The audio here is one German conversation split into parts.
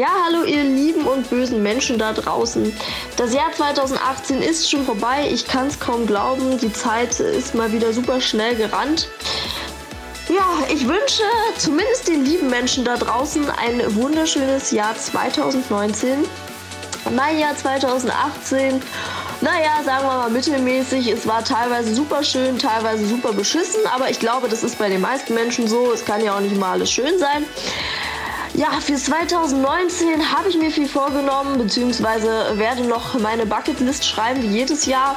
Ja, hallo ihr lieben und bösen Menschen da draußen. Das Jahr 2018 ist schon vorbei. Ich kann es kaum glauben. Die Zeit ist mal wieder super schnell gerannt. Ja, ich wünsche zumindest den lieben Menschen da draußen ein wunderschönes Jahr 2019. Mein Jahr 2018 naja, sagen wir mal mittelmäßig. Es war teilweise super schön, teilweise super beschissen, aber ich glaube, das ist bei den meisten Menschen so. Es kann ja auch nicht mal alles schön sein. Ja, für 2019 habe ich mir viel vorgenommen, beziehungsweise werde noch meine Bucketlist schreiben, wie jedes Jahr.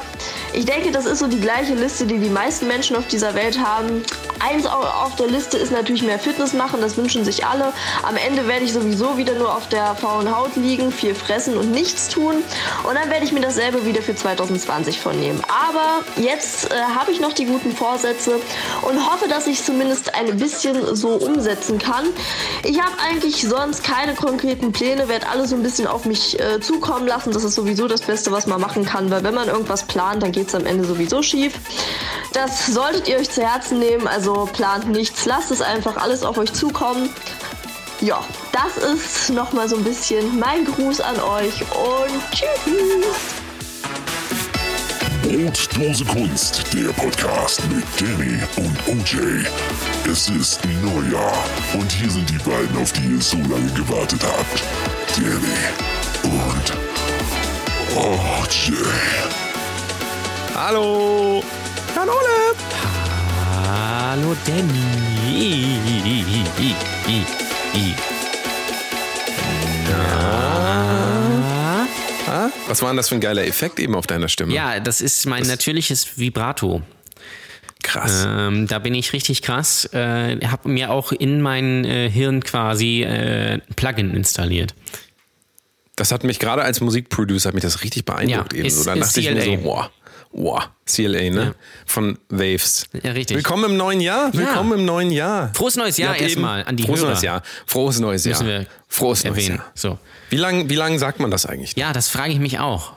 Ich denke, das ist so die gleiche Liste, die die meisten Menschen auf dieser Welt haben. Eins auf der Liste ist natürlich mehr Fitness machen, das wünschen sich alle. Am Ende werde ich sowieso wieder nur auf der faulen Haut liegen, viel fressen und nichts tun. Und dann werde ich mir dasselbe wieder für 2020 vornehmen. Aber jetzt äh, habe ich noch die guten Vorsätze und hoffe, dass ich zumindest ein bisschen so umsetzen kann. Ich habe eigentlich sonst keine konkreten Pläne, werde alles so ein bisschen auf mich äh, zukommen lassen. Das ist sowieso das Beste, was man machen kann, weil wenn man irgendwas plant, dann geht es am Ende sowieso schief. Das solltet ihr euch zu Herzen nehmen. Also plant nichts, lasst es einfach alles auf euch zukommen. Ja, das ist nochmal so ein bisschen mein Gruß an euch und tschüss. Brotlose Kunst, der Podcast mit Danny und OJ. Es ist Neujahr und hier sind die beiden, auf die ihr so lange gewartet habt. Danny und OJ. Hallo! Hallo Ole! Hallo Danny! Na? Was war denn das für ein geiler Effekt eben auf deiner Stimme? Ja, das ist mein natürliches Vibrato. Krass. Ähm, da bin ich richtig krass. Äh, habe mir auch in mein äh, Hirn quasi äh, ein Plugin installiert. Das hat mich gerade als Musikproducer hat mich das richtig beeindruckt Ja, eben. ist- so, dann dachte ich mir CLA. so, wow, wow, CLA, ne? Ja. Von Waves. Ja, richtig. Willkommen im neuen Jahr. Willkommen im neuen Jahr. Frohes neues Jahr erstmal an die Frohes Hörer. neues Jahr. Frohes neues Jahr. Müssen wir Frohes neues erwähnen. Jahr. So. Wie lange wie lang sagt man das eigentlich? Ja, das frage ich mich auch.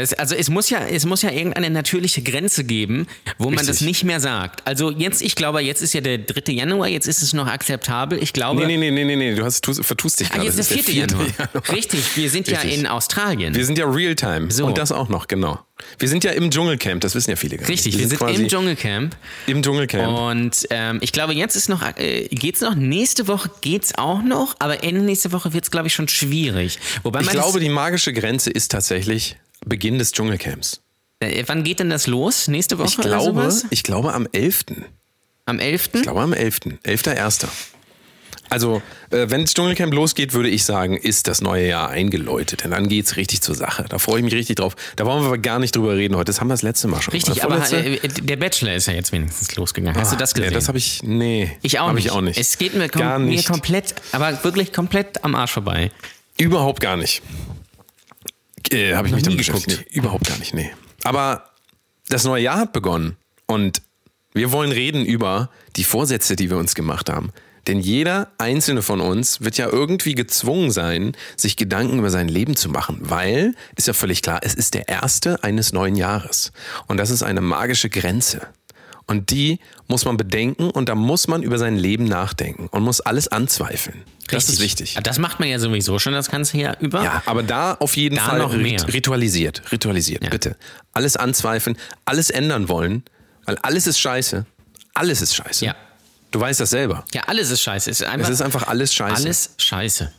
Es, also es muss ja, es muss ja irgendeine natürliche Grenze geben, wo man Richtig. das nicht mehr sagt. Also jetzt, ich glaube, jetzt ist ja der 3. Januar, jetzt ist es noch akzeptabel. Ich glaube, Nee, nee, nee, nee, nee, du hast, tust, vertust dich ah, gerade. jetzt ist Das der 4. Januar. Richtig, wir sind ja Richtig. in Australien. Wir sind ja Realtime. So. Und das auch noch, genau. Wir sind ja im Dschungelcamp, das wissen ja viele gar nicht. Richtig, wir sind quasi im Dschungelcamp. im Dschungelcamp. Und ähm, ich glaube, jetzt ist noch, äh, geht's noch, nächste Woche geht's auch noch, aber Ende nächste Woche wird's, glaube ich, schon schwierig. Wobei Ich man glaube, das, die magische Grenze ist tatsächlich Beginn des Dschungelcamps. äh, wann geht denn das los? Nächste Woche Ich oder glaube, sowas? ich glaube am 11. Am 11. Ich glaube am 11. 11.1. Also, äh, wenn das Dschungelcamp losgeht, würde ich sagen, ist das neue Jahr eingeläutet. Denn dann geht's richtig zur Sache. Da freue ich mich richtig drauf. Da wollen wir aber gar nicht drüber reden heute. Das haben wir das letzte Mal schon. Richtig, Oder aber vorletzte? äh, der Bachelor ist ja jetzt wenigstens losgegangen. Hast du das gesehen? Ja, das habe ich. Nee. ich auch nicht. Ich auch nicht. Es geht mir, kom gar mir nicht. komplett, aber wirklich komplett am Arsch vorbei. Überhaupt gar nicht. Äh, habe ich mich damit geguckt. Überhaupt gar nicht, nee. Aber das neue Jahr hat begonnen und wir wollen reden über die Vorsätze, die wir uns gemacht haben. Denn jeder einzelne von uns wird ja irgendwie gezwungen sein, sich Gedanken über sein Leben zu machen, weil, ist ja völlig klar, es ist der erste eines neuen Jahres. Und das ist eine magische Grenze. Und die muss man bedenken und da muss man über sein Leben nachdenken und muss alles anzweifeln. Das ist Richtig. wichtig. Das macht man ja sowieso schon das ganze Jahr über. Ja, aber da auf jeden Da Fall noch mehr. rit- ritualisiert. Ritualisiert, bitte. Alles anzweifeln, alles ändern wollen, weil alles ist scheiße. Alles ist scheiße. Ja. Du weißt das selber. Ja, alles ist scheiße. Es ist einfach, Es ist einfach alles scheiße. Alles scheiße.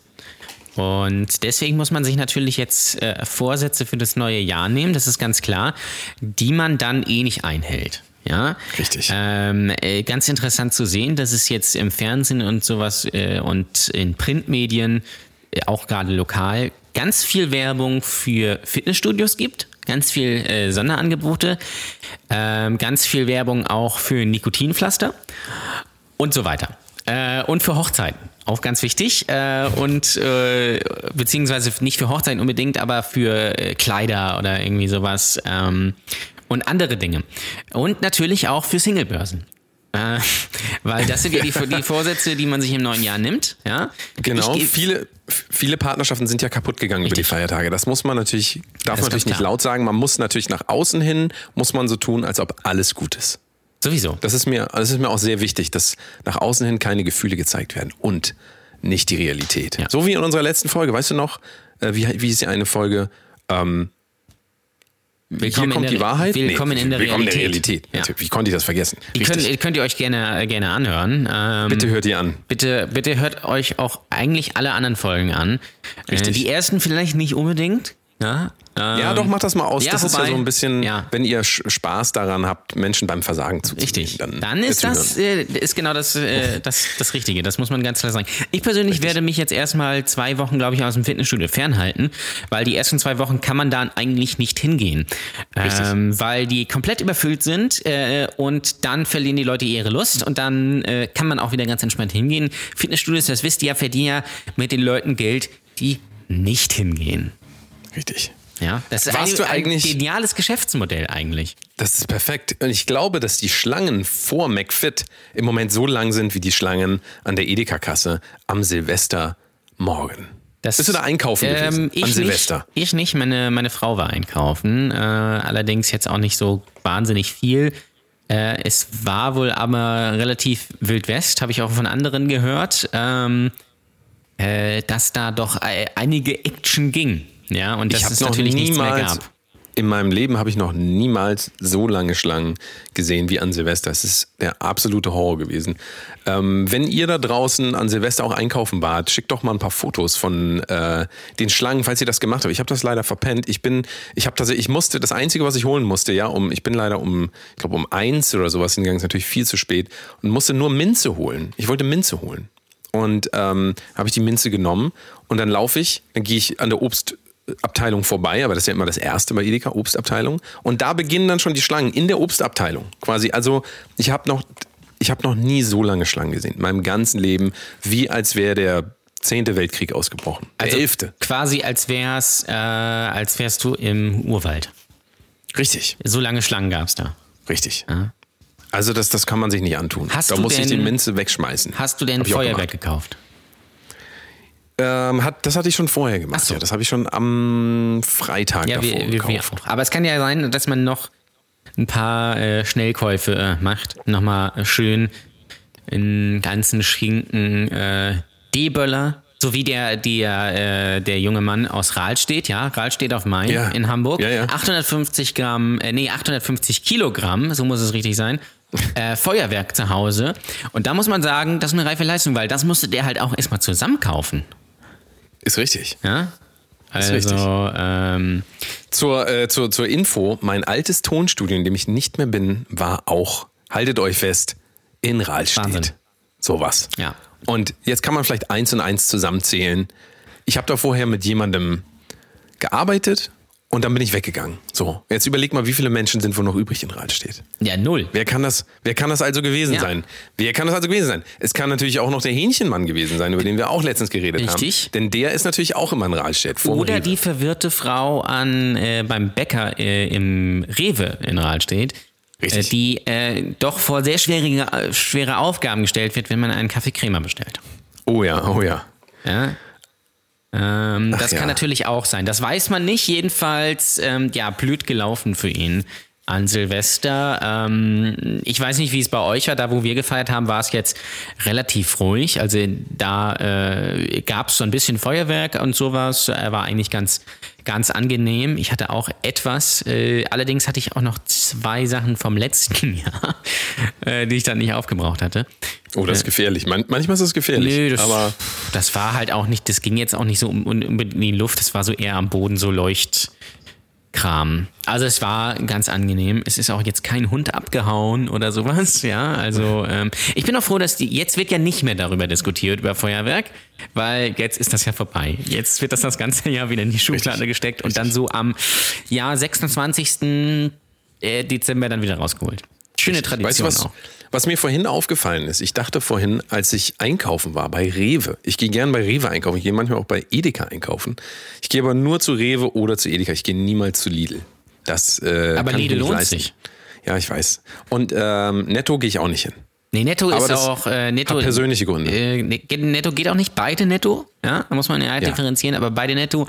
Und deswegen muss man sich natürlich jetzt äh, Vorsätze für das neue Jahr nehmen, das ist ganz klar, die man dann eh nicht einhält. Ja, Richtig. Ähm, äh, ganz interessant zu sehen, dass es jetzt im Fernsehen und sowas äh, und in Printmedien, äh, auch gerade lokal, ganz viel Werbung für Fitnessstudios gibt, ganz viel äh, Sonderangebote, ähm, ganz viel Werbung auch für Nikotinpflaster und so weiter. Und für Hochzeiten. Auch ganz wichtig. Äh, und äh, beziehungsweise nicht für Hochzeiten unbedingt, aber für äh, Kleider oder irgendwie sowas. Ähm, und andere Dinge. Und natürlich auch für Singlebörsen. Äh, weil das sind ja die, die Vorsätze, die man sich im neuen Jahr nimmt. Ja? Genau. Viele, viele Partnerschaften sind ja kaputt gegangen über die Richtig. Feiertage. Das muss man natürlich, darf man natürlich nicht laut sagen. Man muss natürlich nach außen hin, muss man so tun, als ob alles gut ist. Sowieso. Das ist mir, das ist mir auch sehr wichtig, dass nach außen hin keine Gefühle gezeigt werden. Und nicht die Realität. So wie in unserer letzten Folge, weißt du noch, äh, wie, wie ist die eine Folge? Ähm, Willkommen hier kommt in die der, Wahrheit? Willkommen Nee, in der willkommen Realität. in der Realität. Ja. Wie konnte ich das vergessen? Die könnt, könnt ihr euch gerne, gerne anhören. Ähm, Bitte hört ihr an. Bitte, bitte hört euch auch eigentlich alle anderen Folgen an. Äh, Richtig. die ersten vielleicht nicht unbedingt. Ja, Ja, ähm, doch, macht das mal aus. ja, das ist ja wobei- so ein bisschen, ja. wenn ihr Spaß daran habt, Menschen beim Versagen zuzusehen. Richtig. Dann, Dann, ist das äh, ist genau das, äh, das das Richtige. Das muss man ganz klar sagen. Ich persönlich werde mich jetzt erstmal zwei Wochen, glaube ich, aus dem Fitnessstudio fernhalten, weil die ersten zwei Wochen kann man da eigentlich nicht hingehen, ähm, weil die komplett überfüllt sind äh, und dann verlieren die Leute ihre Lust und dann äh, kann man auch wieder ganz entspannt hingehen. Fitnessstudios, das wisst ihr ja, verdienen ja mit den Leuten Geld, die nicht hingehen. Richtig. Ja, das ist Warst ein, du eigentlich- ein geniales Geschäftsmodell eigentlich. Das ist perfekt. Und ich glaube, dass die Schlangen vor McFit im Moment so lang sind wie die Schlangen an der Edeka-Kasse am Silvestermorgen. Das, Bist du da einkaufen gewesen? Ähm, ich an Silvester? Nicht, ich nicht, meine, meine Frau war einkaufen. Äh, allerdings jetzt auch nicht so wahnsinnig viel. Äh, es war wohl aber relativ Wild West, habe ich auch von anderen gehört, ähm, äh, dass da doch einige Action ging. Ja, und dass ich habe es noch natürlich niemals gab. in meinem Leben habe ich noch niemals so lange Schlangen gesehen wie an Silvester. Es ist der absolute Horror gewesen. Ähm, wenn ihr da draußen an Silvester auch einkaufen wart, schickt doch mal ein paar Fotos von äh, den Schlangen, falls ihr das gemacht habt. Ich habe das leider verpennt. Ich bin, ich habe tatsächlich, ich musste das einzige, was ich holen musste, ja, um, ich bin leider um, ich glaube um eins oder sowas hingegangen, ist natürlich viel zu spät und musste nur Minze holen. Ich wollte Minze holen. Und ähm, habe ich die Minze genommen und dann laufe ich, dann gehe ich an der Obstabteilung vorbei, aber das ist ja immer das erste bei Edeka, Obstabteilung. Und da beginnen dann schon die Schlangen in der Obstabteilung. Quasi, also ich habe noch, ich habe noch nie so lange Schlangen gesehen. In meinem ganzen Leben, wie als wäre der zehnte Weltkrieg ausgebrochen. Der Also elfte. Quasi als wär's, äh, als wärst du im Urwald. Richtig, So lange Schlangen gab's da. richtig. Also das, das kann man sich nicht antun. Hast da du muss ich die denn- Minze wegschmeißen. Hast du denn Feuerwerk gekauft? Ähm, hat, das hatte ich schon vorher gemacht. Ach so. Ja, das habe ich schon am Freitag Ja, davor wir, wir. Aber es kann ja sein, dass man noch ein paar äh, Schnellkäufe äh, macht. Nochmal schön einen ganzen Schinken äh, D-Böller. So wie der, der, äh, der junge Mann aus Rahlstedt, ja, Rahlstedt auf Main Ja. in Hamburg. Ja, ja. 850 Gramm, äh, nee, 850 Kilogramm, so muss es richtig sein, äh, Feuerwerk zu Hause. Und da muss man sagen, das ist eine reife Leistung, weil das musste der halt auch erstmal zusammenkaufen. Ist richtig. Ja? ist Also, richtig. ähm, Zur, äh, zur, zur Info, mein altes Tonstudio, in dem ich nicht mehr bin, war auch, haltet euch fest, in Rahlstedt. Wahnsinn. Sowas. Ja. Und jetzt kann man vielleicht eins und eins zusammenzählen. Ich habe da vorher mit jemandem gearbeitet und dann bin ich weggegangen. So, jetzt überleg mal, wie viele Menschen sind wohl noch übrig in Rahlstedt. ja, null. Wer kann das, wer kann das also gewesen Ja. sein? Wer kann das also gewesen sein? Es kann natürlich auch noch der Hähnchenmann gewesen sein, über den wir auch letztens geredet Richtig. haben. Denn der ist natürlich auch immer in Rahlstedt. Oder Rewe. die verwirrte Frau an, äh, beim Bäcker äh, im Rewe in Rahlstedt, äh, Richtig. die äh, doch vor sehr schwierige, äh, schwere Aufgaben gestellt wird, wenn man einen Kaffee Crema bestellt. Oh ja, oh ja. Ja? Ähm, das ja. kann natürlich auch sein. Das weiß man nicht. Jedenfalls, ähm, ja, blöd gelaufen für ihn an Silvester. Ähm, ich weiß nicht, wie es bei euch war. Da, wo wir gefeiert haben, war es jetzt relativ ruhig. Also da äh, gab es so ein bisschen Feuerwerk und sowas. Er war eigentlich ganz, ganz angenehm. Ich hatte auch etwas. Äh, allerdings hatte ich auch noch zwei Sachen vom letzten Jahr, äh, die ich dann nicht aufgebraucht hatte. Oh, das ist gefährlich. Man, manchmal ist es gefährlich. Nö, das, aber das war halt auch nicht, das ging jetzt auch nicht so um, um, in die Luft, das war so eher am Boden so Leuchtkram. Also es war ganz angenehm. Es ist auch jetzt kein Hund abgehauen oder sowas, ja. Also ähm, ich bin auch froh, dass die, jetzt wird ja nicht mehr darüber diskutiert, über Feuerwerk, weil jetzt ist das ja vorbei. Jetzt wird das das ganze Jahr wieder in die Schublade gesteckt und dann so am ja, 26. äh, Dezember dann wieder rausgeholt. Schöne Tradition weißt du was, auch. was mir vorhin aufgefallen ist? Ich dachte vorhin, als ich einkaufen war bei Rewe. Ich gehe gern bei Rewe einkaufen. Ich gehe manchmal auch bei Edeka einkaufen. Ich gehe aber nur zu Rewe oder zu Edeka. Ich gehe niemals zu Lidl. Das, äh, Aber Lidl lohnt leisten. sich. Ja, ich weiß. Und ähm, Netto gehe ich auch nicht hin. Nee, Netto Aber ist auch äh, Netto. persönliche Gründe. Äh, ne- Netto geht auch nicht beide Netto, ja, da muss man ja Ja. differenzieren, aber beide Netto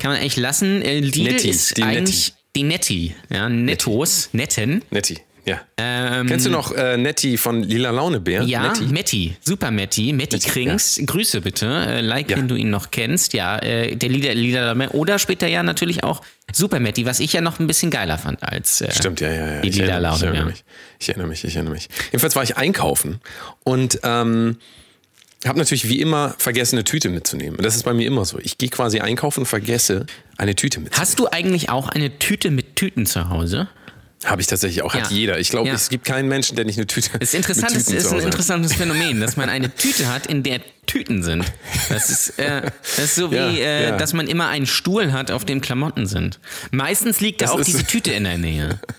kann man eigentlich lassen. Äh, Lidl Netti, ist die eigentlich die Netti, ja, Nettos, Netten. Netti. Ja. Ähm, Kennst du noch äh, Nettie von Lila Launebär? Ja, Nettie? Metti, super Metti, Metti Krings, Grüße bitte, äh, like, Ja. wenn du ihn noch kennst, ja, äh, der Lieder, Lieder oder später ja natürlich auch Super Metti, was ich ja noch ein bisschen geiler fand als äh, Stimmt, ja, ja, ja. die Lila mich, ich, Laune. erinnere Ja. mich. ich erinnere mich, ich erinnere mich. Jedenfalls war ich einkaufen und ähm, habe natürlich wie immer vergessen, eine Tüte mitzunehmen. Und das ist bei mir immer so. Ich gehe quasi einkaufen und vergesse, eine Tüte mitzunehmen. Hast du eigentlich auch eine Tüte mit Tüten zu Hause? Habe ich tatsächlich auch. Hat Ja. jeder. Ich glaube, Ja. es gibt keinen Menschen, der nicht eine Tüte ist mit es ist zu ein hat. interessantes Phänomen, dass man eine Tüte hat, in der Tüten sind. Das ist, äh, das ist so wie, Ja, äh, ja. dass man immer einen Stuhl hat, auf dem Klamotten sind. Meistens liegt da Das auch ist- diese Tüte in der Nähe.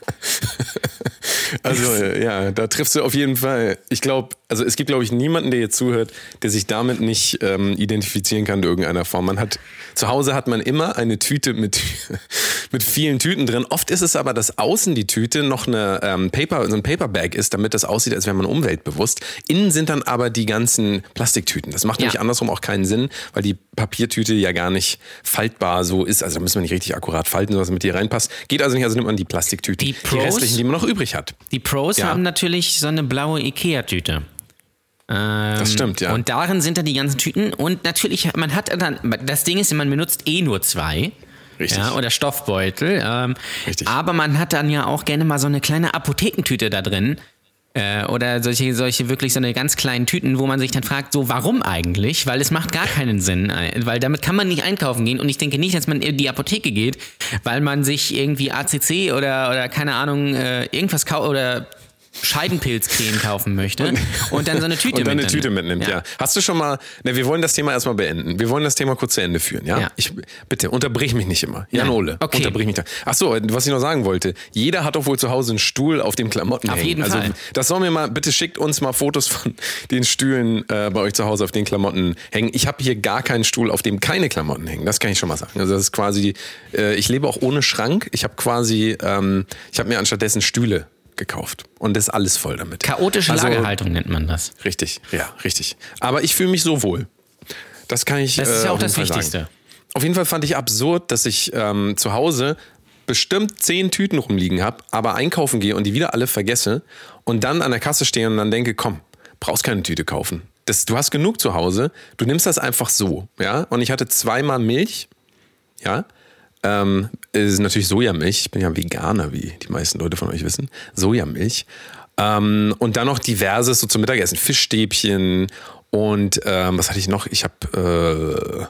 Also äh, ja, da triffst du auf jeden Fall. Ich glaube, also es gibt, glaube ich, niemanden, der jetzt zuhört, der sich damit nicht ähm, identifizieren kann in irgendeiner Form. Man hat zu Hause hat man immer eine Tüte mit mit vielen Tüten drin. Oft ist es aber, dass außen die Tüte noch eine ähm, Paper, so ein Paperbag ist, damit das aussieht, als wäre man umweltbewusst. Innen sind dann aber die ganzen Plastiktüten. Das macht Ja. nämlich andersrum auch keinen Sinn, weil die Papiertüte ja gar nicht faltbar so ist. Also da müssen wir nicht richtig akkurat falten, sodass es mit dir reinpasst. Geht also nicht, also nimmt man die Plastiktüten, Die die, restlichen, die man noch übrig hat. Die Pros Ja. haben natürlich so eine blaue Ikea-Tüte. Ähm, Das stimmt, ja. Und darin sind dann die ganzen Tüten. Und natürlich, man hat dann, das Ding ist, man benutzt eh nur zwei. Richtig. Ja, oder Stoffbeutel. Ähm, Richtig. Aber man hat dann ja auch gerne mal so eine kleine Apothekentüte da drin. Äh, oder solche, solche wirklich so eine ganz kleinen Tüten, wo man sich dann fragt, so warum eigentlich? Weil es macht gar keinen Sinn, äh, weil damit kann man nicht einkaufen gehen und ich denke nicht, dass man in die Apotheke geht, weil man sich irgendwie ACC oder, oder keine Ahnung, äh, irgendwas kauft oder Scheidenpilzcreme kaufen möchte und, dann so eine Tüte und dann eine mitnimmt. Tüte mitnimmt, ja. Hast du schon mal, ne, wir wollen das Thema erstmal beenden. Wir wollen das Thema kurz zu Ende führen, ja? Ja. Ich, bitte, unterbrich mich nicht immer. Jan. Ole, Okay. unterbrich mich da. Ach so, was ich noch sagen wollte. Jeder hat doch wohl zu Hause einen Stuhl auf dem Klamotten Auf hängen. jeden also, Fall. Das sollen wir mal, bitte schickt uns mal Fotos von den Stühlen äh, bei euch zu Hause auf den Klamotten hängen. Ich habe hier gar keinen Stuhl, auf dem keine Klamotten hängen. Das kann ich schon mal sagen. Also das ist quasi, äh, ich lebe auch ohne Schrank. Ich habe quasi, ähm, ich habe mir anstattdessen Stühle gekauft. Und das ist alles voll damit. Chaotische Also- Lagerhaltung nennt man das. Richtig, ja, richtig. Aber ich fühle mich so wohl. Das kann ich. Das ist äh, ja auch auf jeden das Fall Wichtigste. Sagen. Auf jeden Fall fand ich absurd, dass ich ähm, zu Hause bestimmt zehn Tüten rumliegen habe, aber einkaufen gehe und die wieder alle vergesse und dann an der Kasse stehe und dann denke, komm, brauchst keine Tüte kaufen. Das, du hast genug zu Hause, du nimmst das einfach so, ja. Und ich hatte zweimal Milch, ja. Ähm, ist natürlich Sojamilch. Ich bin ja Veganer, wie die meisten Leute von euch wissen. Sojamilch. Ähm, und dann noch diverses so zum Mittagessen. Fischstäbchen und ähm, was hatte ich noch? Ich habe, äh,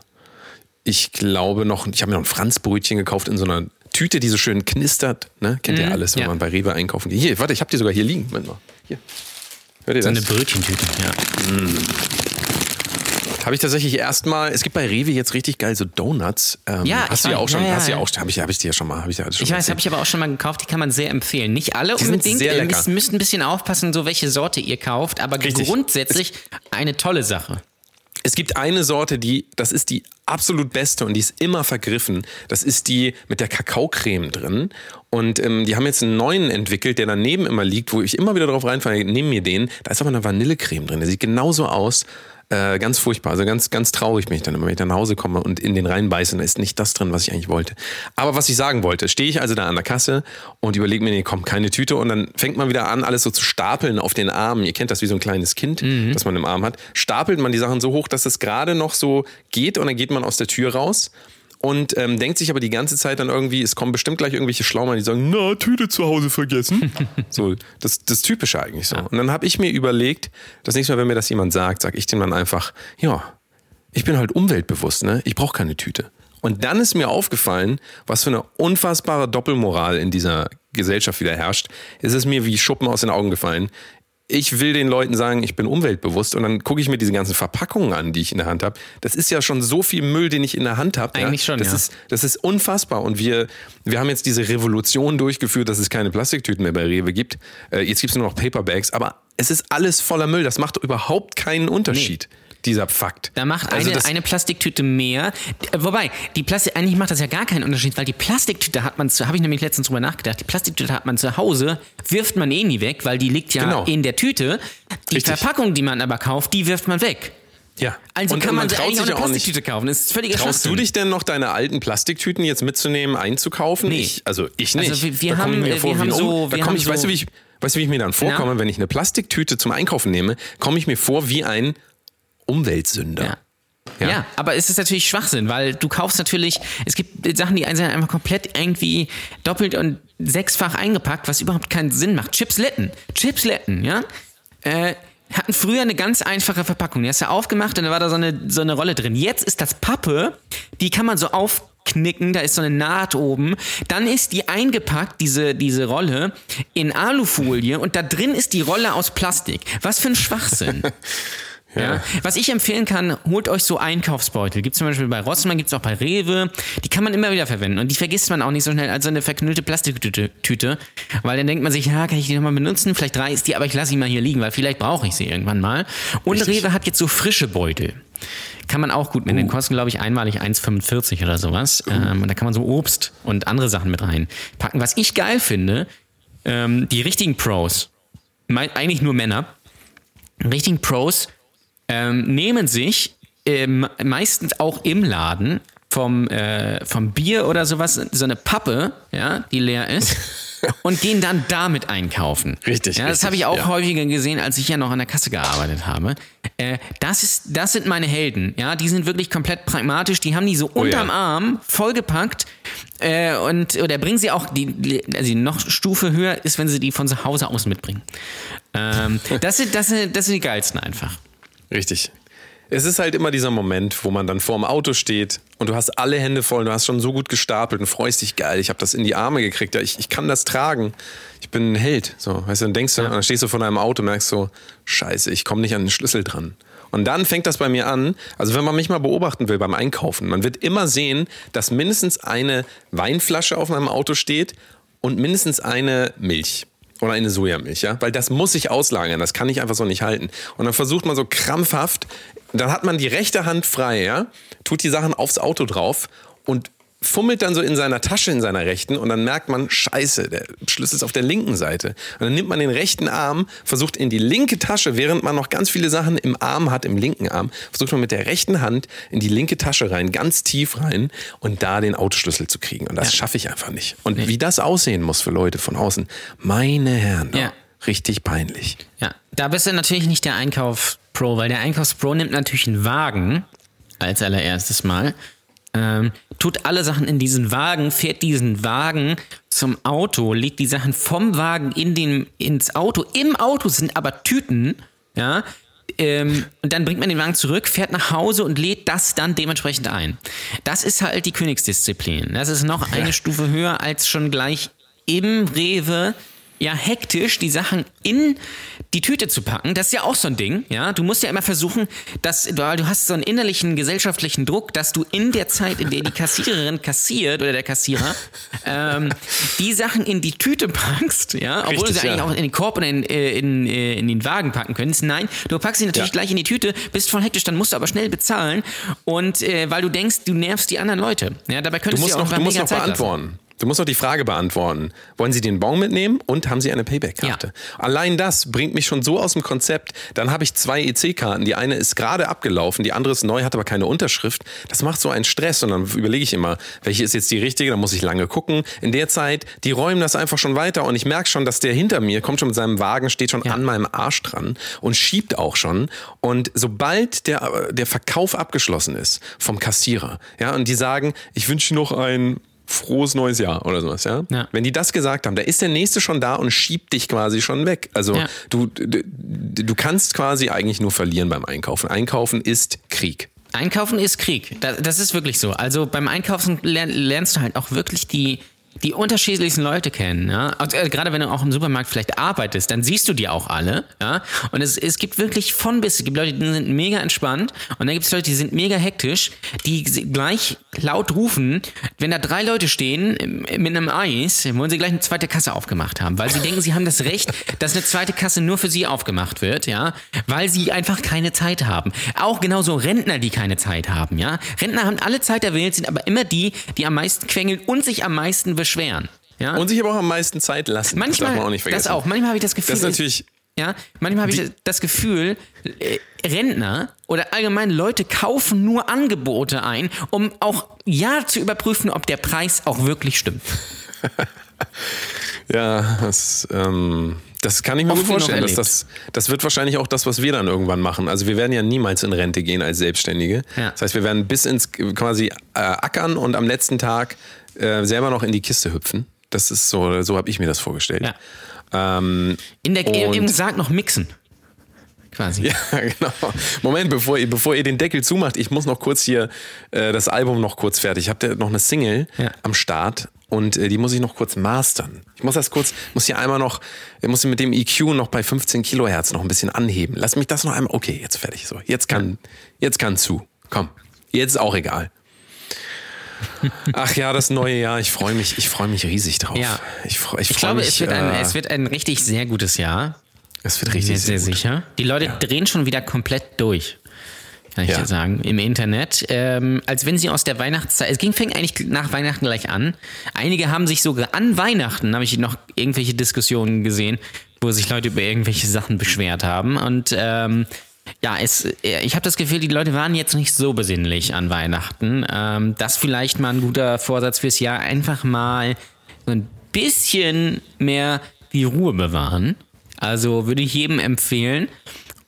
ich glaube noch, ich habe mir noch ein Franzbrötchen gekauft in so einer Tüte, die so schön knistert. Ne? Kennt ihr alles, wenn ja. man bei Rewe einkaufen geht. Hier, warte, ich habe die sogar hier liegen. Moment mal. Hier. Hört ihr So das? eine Brötchentüte, ja. Habe ich tatsächlich erstmal, es gibt bei Rewe jetzt richtig geil so Donuts. Ähm, Ja, hast du ja auch schon, Ja, ja, hast du ja ja. auch, habe ich, hab ich dir ja schon mal, habe ich alles schon Ich weiß, habe ich aber auch schon mal gekauft, die kann man sehr empfehlen. Nicht alle Die sind unbedingt, sehr ihr lecker. müsst, müsst ein bisschen aufpassen, so welche Sorte ihr kauft, aber Richtig. grundsätzlich eine tolle Sache. Es gibt eine Sorte, die, das ist die absolut beste und die ist immer vergriffen. Das ist die mit der Kakaocreme drin. Und ähm, die haben jetzt einen neuen entwickelt, der daneben immer liegt, wo ich immer wieder drauf reinfalle, nehm mir den. Da ist aber eine Vanillecreme drin. Der sieht genauso aus. Äh, ganz furchtbar. Also ganz, ganz traurig bin ich dann immer, wenn ich dann nach Hause komme und in den reinbeiße, da ist nicht das drin, was ich eigentlich wollte. Aber was ich sagen wollte, stehe ich also da an der Kasse und überlege mir, nee, komm, keine Tüte. Und dann fängt man wieder an, alles so zu stapeln auf den Armen. Ihr kennt das wie so ein kleines Kind, das man im Arm hat. Stapelt man die Sachen so hoch, dass es gerade noch so geht und dann geht man aus der Tür raus und ähm, denkt sich aber die ganze Zeit dann irgendwie, es kommen bestimmt gleich irgendwelche Schlaumann, die sagen, na, Tüte zu Hause vergessen. so, das, das Typische eigentlich so. Und dann habe ich mir überlegt, das nächste Mal, wenn mir das jemand sagt, sage ich dem dann einfach, ja, ich bin halt umweltbewusst, ne? Ich brauche keine Tüte. Und dann ist mir aufgefallen, was für eine unfassbare Doppelmoral in dieser Gesellschaft wieder herrscht. Es ist mir wie Schuppen aus den Augen gefallen. Ich will den Leuten sagen, ich bin umweltbewusst und dann gucke ich mir diese ganzen Verpackungen an, die ich in der Hand habe. Das ist ja schon so viel Müll, den ich in der Hand habe. Eigentlich schon, das ja. Ist, das ist unfassbar. Und wir, wir haben jetzt diese Revolution durchgeführt, dass es keine Plastiktüten mehr bei Rewe gibt. Äh, jetzt gibt es nur noch Paperbags, aber es ist alles voller Müll. Das macht überhaupt keinen Unterschied, dieser Fakt. Da macht Also eine, eine Plastiktüte mehr. Äh, Wobei, die Plastik, eigentlich macht das ja gar keinen Unterschied, weil die Plastiktüte hat man zu, habe ich nämlich letztens drüber nachgedacht, die Plastiktüte hat man zu Hause, wirft man eh nie weg, weil die liegt ja Genau. in der Tüte. Die Richtig. Verpackung, die man aber kauft, die wirft man weg. Ja. Also Und kann man, traut eigentlich auch sich eine ja auch nicht- Plastiktüte kaufen. Das ist völliger Traust du dich denn noch, deine alten Plastiktüten jetzt mitzunehmen, einzukaufen? Nee. Ich, also ich nicht. Also wir- wir da haben- mir wir vor wie haben so- Um- da wir komm haben ich, weißt so- du, wie ich, Weißt du, wie ich mir dann vorkomme, Na? wenn ich eine Plastiktüte zum Einkaufen nehme, komme ich mir vor wie ein Umweltsünder. Ja. Ja. Ja. aber es ist natürlich Schwachsinn, weil du kaufst natürlich, es gibt Sachen, die sind einfach komplett irgendwie doppelt und sechsfach eingepackt, was überhaupt keinen Sinn macht. Chipsletten, Chipsletten, ja, äh, hatten früher eine ganz einfache Verpackung. Die hast du aufgemacht und da war da so eine, so eine Rolle drin. Jetzt ist das Pappe, die kann man so aufknicken, da ist so eine Naht oben. Dann ist die eingepackt, diese, diese Rolle, in Alufolie und da drin ist die Rolle aus Plastik. Was für ein Schwachsinn. Ja. Was ich empfehlen kann, holt euch so Einkaufsbeutel. Gibt zum Beispiel bei Rossmann, gibt es auch bei Rewe. Die kann man immer wieder verwenden und die vergisst man auch nicht so schnell als so eine verknüllte Plastiktüte. Tüte. Weil dann denkt man sich, ja, kann ich die nochmal benutzen? Vielleicht reißt die, aber ich lasse sie mal hier liegen, weil vielleicht brauche ich sie irgendwann mal. Und Rewe hat jetzt so frische Beutel. Kann man auch gut mit. Den kosten, glaube ich, einmalig 1,45 oder sowas. Ähm, und da kann man so Obst und andere Sachen mit reinpacken. Was ich geil finde, ähm, die richtigen Pros, mei- eigentlich nur Männer, richtigen Pros ähm, nehmen sich ähm, meistens auch im Laden vom, äh, vom Bier oder sowas so eine Pappe, ja, die leer ist. Und gehen dann damit einkaufen. Richtig, Ja, das habe ich auch ja. häufiger gesehen, als ich ja noch an der Kasse gearbeitet habe. Äh, das, ist, das sind meine Helden. Ja, die sind wirklich komplett pragmatisch. Die haben die so unterm ja. Arm vollgepackt äh, und oder bringen sie auch die, die- also die noch Stufe höher ist, wenn sie die von zu Hause aus mitbringen. Ähm, das sind das sind das sind die geilsten einfach. Richtig. Es ist halt immer dieser Moment, wo man dann vorm Auto steht und du hast alle Hände voll, du hast schon so gut gestapelt und freust dich geil. Ich habe das in die Arme gekriegt, ja, ich, ich kann das tragen. Ich bin ein Held. So, weißt du, dann denkst du, und dann stehst du vor deinem Auto und merkst so, scheiße, ich komme nicht an den Schlüssel dran. Und dann fängt das bei mir an, also wenn man mich mal beobachten will beim Einkaufen, man wird immer sehen, dass mindestens eine Weinflasche auf meinem Auto steht und mindestens eine Milch oder eine Sojamilch, ja, weil das muss sich auslagern, das kann ich einfach so nicht halten. Und dann versucht man so krampfhaft, dann hat man die rechte Hand frei, ja, tut die Sachen aufs Auto drauf und fummelt dann so in seiner Tasche in seiner rechten und dann merkt man, scheiße, der Schlüssel ist auf der linken Seite. Und dann nimmt man den rechten Arm, versucht in die linke Tasche, während man noch ganz viele Sachen im Arm hat, im linken Arm, versucht man mit der rechten Hand in die linke Tasche rein, ganz tief rein und da den Autoschlüssel zu kriegen. Und das schaffe ich einfach nicht. Und wie das aussehen muss für Leute von außen, meine Herren, Ja. richtig peinlich. Ja, da bist du natürlich nicht der Einkaufspro, weil der Einkaufspro nimmt natürlich einen Wagen als allererstes Mal, ähm, tut alle Sachen in diesen Wagen, fährt diesen Wagen zum Auto, legt die Sachen vom Wagen in den, ins Auto. Im Auto sind aber Tüten, ja. Ähm, und dann bringt man den Wagen zurück, fährt nach Hause und lädt das dann dementsprechend ein. Das ist halt die Königsdisziplin. Das ist noch eine Stufe höher als schon gleich im Rewe ja hektisch die Sachen in die Tüte zu packen. Das ist ja auch so ein Ding, ja. Du musst ja immer versuchen, dass du, du hast so einen innerlichen gesellschaftlichen Druck, dass du in der Zeit, in der die Kassiererin kassiert oder der Kassierer, ähm, die Sachen in die Tüte packst, ja, obwohl Richtig, du sie eigentlich ja. auch in den Korb oder in, äh, in, äh, in den Wagen packen könntest. Nein, du packst sie natürlich Ja. gleich in die Tüte, bist voll hektisch, dann musst du aber schnell bezahlen und äh, weil du denkst, du nervst die anderen Leute. Ja, dabei Du könntest musst ja auch noch, du musst noch Zeit lassen. Du musst noch die Frage beantworten. Wollen Sie den Bon mitnehmen und haben Sie eine Payback-Karte? Allein das bringt mich schon so aus dem Konzept. Dann habe ich zwei EC-Karten. Die eine ist gerade abgelaufen, die andere ist neu, hat aber keine Unterschrift. Das macht so einen Stress und dann überlege ich immer, welche ist jetzt die richtige? Dann muss ich lange gucken. In der Zeit, die räumen das einfach schon weiter und ich merke schon, dass der hinter mir kommt schon mit seinem Wagen, steht schon an meinem Arsch dran und schiebt auch schon. Und sobald der, der Verkauf abgeschlossen ist vom Kassierer, ja, und die sagen, ich wünsche noch ein frohes neues Jahr oder sowas, ja? Ja. Wenn die das gesagt haben, da ist der nächste schon da und schiebt dich quasi schon weg. Also Ja. du, du, du kannst quasi eigentlich nur verlieren beim Einkaufen. Einkaufen ist Krieg. Einkaufen ist Krieg. Das, das ist wirklich so. Also beim Einkaufen lern, lernst du halt auch wirklich die, die unterschiedlichsten Leute kennen. Ja? Also, äh, gerade wenn du auch im Supermarkt vielleicht arbeitest, dann siehst du die auch alle. Ja? Und es, es gibt wirklich von bis. Es gibt Leute, die sind mega entspannt und dann gibt es Leute, die sind mega hektisch, die gleich laut rufen, wenn da drei Leute stehen äh, mit einem Eis, wollen sie gleich eine zweite Kasse aufgemacht haben, weil sie denken, sie haben das Recht, dass eine zweite Kasse nur für sie aufgemacht wird, ja, weil sie einfach keine Zeit haben. Auch genauso Rentner, die keine Zeit haben, ja. Rentner haben alle Zeit der Welt, sind aber immer die, die am meisten quengeln und sich am meisten beschweren. Ja? Und sich aber auch am meisten Zeit lassen. manchmal, das darf man auch nicht vergessen. das auch. Manchmal habe ich das Gefühl, Das ist natürlich. ja, manchmal habe ich das Gefühl, äh, Rentner oder allgemein Leute kaufen nur Angebote ein, um auch ja zu überprüfen, ob der Preis auch wirklich stimmt. Ja, das, ähm, Das kann ich mir Oft gut vorstellen. Dass das, das wird wahrscheinlich auch das, was wir dann irgendwann machen. Also wir werden ja niemals in Rente gehen als Selbstständige. Ja. Das heißt, wir werden bis ins quasi äh, ackern und am letzten Tag äh, selber noch in die Kiste hüpfen. Das ist so, so habe ich mir das vorgestellt. Ja. Ähm, In der im Sarg noch mixen. Quasi. ja, genau. Moment, bevor ihr, bevor ihr den Deckel zumacht, ich muss noch kurz hier äh, das Album noch kurz fertig. Ich habe noch eine Single Ja. am Start und äh, die muss ich noch kurz mastern. Ich muss das kurz, muss hier einmal noch, ich muss mit dem EQ noch bei 15 Kilohertz noch ein bisschen anheben. Lass mich das noch einmal. Okay, jetzt fertig. So, jetzt kann, jetzt kann zu. Komm, jetzt ist auch egal. Ach ja, das neue Jahr. Ich freue mich, ich freue mich riesig drauf. Ja. Ich, freu, ich, Ich glaube, mich. es wird, ein, äh, es wird ein richtig sehr gutes Jahr. es wird Sehr, richtig sehr, sehr, gut. sicher. Die Leute drehen schon wieder komplett durch. Kann ich Ja. sagen, im Internet. Ähm, als wenn sie aus der Weihnachtszeit. Es ging, fing eigentlich nach Weihnachten gleich an. Einige haben sich sogar an Weihnachten, habe ich noch irgendwelche Diskussionen gesehen, wo sich Leute über irgendwelche Sachen beschwert haben. Und ähm, ja, es, äh, ich habe das Gefühl, die Leute waren jetzt nicht so besinnlich an Weihnachten. Ähm, das vielleicht mal ein guter Vorsatz fürs Jahr. Einfach mal so ein bisschen mehr die Ruhe bewahren. Also würde ich jedem empfehlen.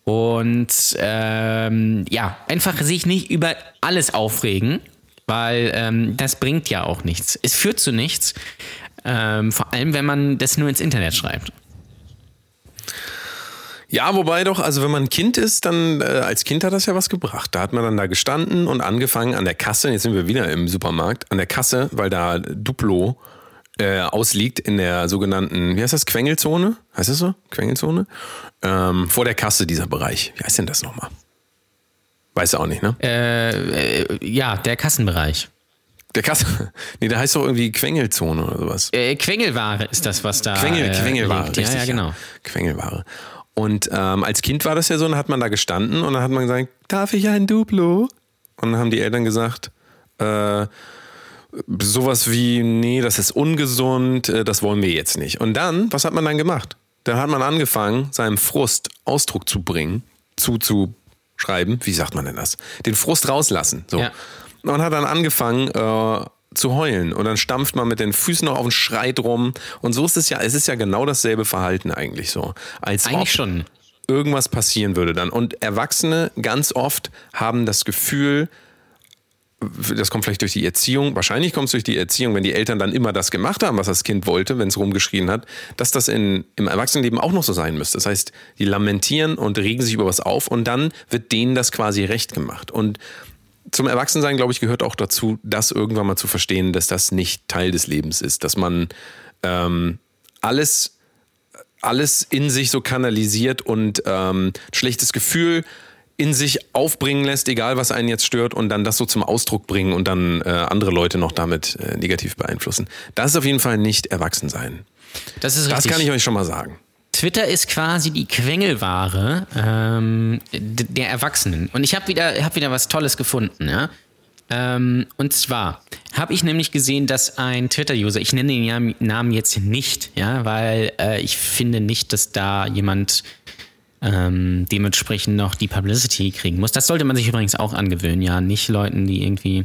Und ähm, ja, einfach sich nicht über alles aufregen, weil ähm, das bringt ja auch nichts. Es führt zu nichts. Ähm, vor allem, wenn man das nur ins Internet schreibt. Ja, wobei doch, also wenn man ein Kind ist, dann äh, als Kind hat das ja was gebracht. Da hat man dann da gestanden und angefangen an der Kasse, jetzt sind wir wieder im Supermarkt, an der Kasse, weil da Duplo äh, ausliegt in der sogenannten, wie heißt das, Quengelzone? Heißt das so? Quengelzone? Ähm, vor der Kasse dieser Bereich. Wie heißt denn das nochmal? Weiß auch nicht, ne? Äh, äh, ja, der Kassenbereich. Der Kasse. Nee, der heißt doch irgendwie Quengelzone oder sowas. Äh, Quengelware ist das, was da. Quengel, äh, Quengelware, liegt. richtig. Ja, ja, genau. Quengelware. Und ähm, als Kind war das ja so, dann hat man da gestanden und dann hat man gesagt, darf ich ein Duplo? Und dann haben die Eltern gesagt, äh, sowas wie, nee, das ist ungesund, äh, das wollen wir jetzt nicht. Und dann, was hat man dann gemacht? Dann hat man angefangen, seinem Frust Ausdruck zu bringen, zuzuschreiben, wie sagt man denn das? Den Frust rauslassen. So. Ja. Und hat dann angefangen äh, zu heulen. Und dann stampft man mit den Füßen noch auf den Schreit rum. Und so ist es ja, es ist ja genau dasselbe Verhalten eigentlich so. Als ob Eigentlich schon. irgendwas passieren würde dann. Und Erwachsene ganz oft haben das Gefühl, das kommt vielleicht durch die Erziehung, wahrscheinlich kommt es durch die Erziehung, wenn die Eltern dann immer das gemacht haben, was das Kind wollte, wenn es rumgeschrien hat, dass das in, im Erwachsenenleben auch noch so sein müsste. Das heißt, die lamentieren und regen sich über was auf und dann wird denen das quasi recht gemacht. Und zum Erwachsensein, glaube ich, gehört auch dazu, das irgendwann mal zu verstehen, dass das nicht Teil des Lebens ist, dass man ähm, alles alles in sich so kanalisiert und ähm, schlechtes Gefühl in sich aufbringen lässt, egal was einen jetzt stört, und dann das so zum Ausdruck bringen und dann äh, andere Leute noch damit äh, negativ beeinflussen. Das ist auf jeden Fall nicht Erwachsensein. Das ist Das richtig. kann ich euch schon mal sagen. Twitter ist quasi die Quengelware ähm, der Erwachsenen. Und ich habe wieder, hab wieder was Tolles gefunden. Ja? Ähm, und zwar habe ich nämlich gesehen, dass ein Twitter-User, ich nenne den Namen jetzt nicht, ja, weil äh, ich finde nicht, dass da jemand ähm, dementsprechend noch die Publicity kriegen muss. Das sollte man sich übrigens auch angewöhnen, ja, nicht Leuten, die irgendwie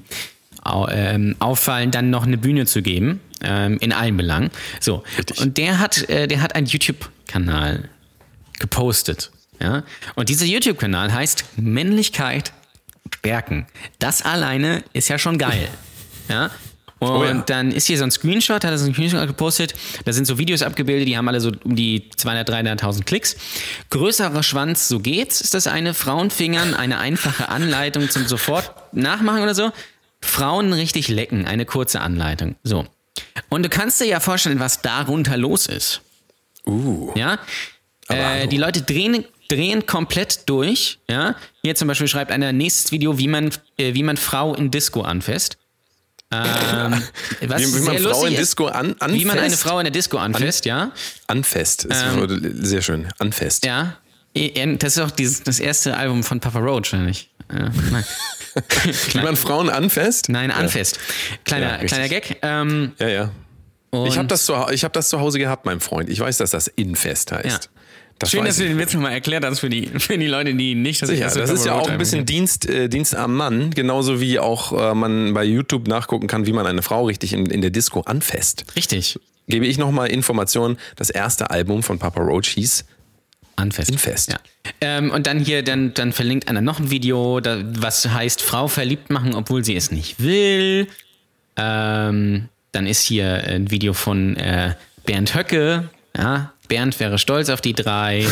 ähm, auffallen, dann noch eine Bühne zu geben, ähm, in allen Belangen. So, Richtig. und der hat, äh, der hat einen YouTube-Kanal gepostet, ja, und dieser YouTube-Kanal heißt Männlichkeit stärken. Das alleine ist ja schon geil, ja. Und Oh ja. dann ist hier so ein Screenshot, hat er so einen Screenshot gepostet. Da sind so Videos abgebildet, die haben alle so um die 200, 300.000 Klicks. Größerer Schwanz, so geht's, ist das eine. Frauenfingern, eine einfache Anleitung zum sofort nachmachen oder so. Frauen richtig lecken, eine kurze Anleitung. So. Und du kannst dir ja vorstellen, was darunter los ist. Uh. Ja. Äh, die Leute drehen, drehen komplett durch. Ja. Hier zum Beispiel schreibt einer nächstes Video, wie man, äh, wie man Frau in Disco anfasst. Ähm, was Wie, wie man Frau in ist, Disco an, anfasst. Wie man eine Frau in der Disco anfasst, ja. Anfest. Ist sehr schön. Anfest. Ja. Eh, Das ist auch dieses, das erste Album von Papa Roach, oder nicht? Ja, nein. Wie man Frauen anfasst? Nein, anfest. Kleiner, Ja, kleiner Gag. Ähm, Ja, ja. Ich habe das, zu, ich hab das zu Hause gehabt, mein Freund. Ich weiß, dass das Infest heißt. Ja. Das Schön, dass du den Witz nochmal erklärt hast für die, für die Leute, die nicht dass ich Ja, aus das ist ja auch ein bisschen Dienst, äh, Dienst am Mann, genauso wie auch äh, man bei YouTube nachgucken kann, wie man eine Frau richtig in, in der Disco anfasst. Richtig. Gebe ich nochmal Informationen, das erste Album von Papa Roach hieß Anfest. Infest. Ja. Ähm, und dann hier, dann, dann verlinkt einer noch ein Video, da, was heißt Frau verliebt machen, obwohl sie es nicht will. Ähm, dann ist hier ein Video von äh, Bernd Höcke. Ja, Bernd wäre stolz auf die drei.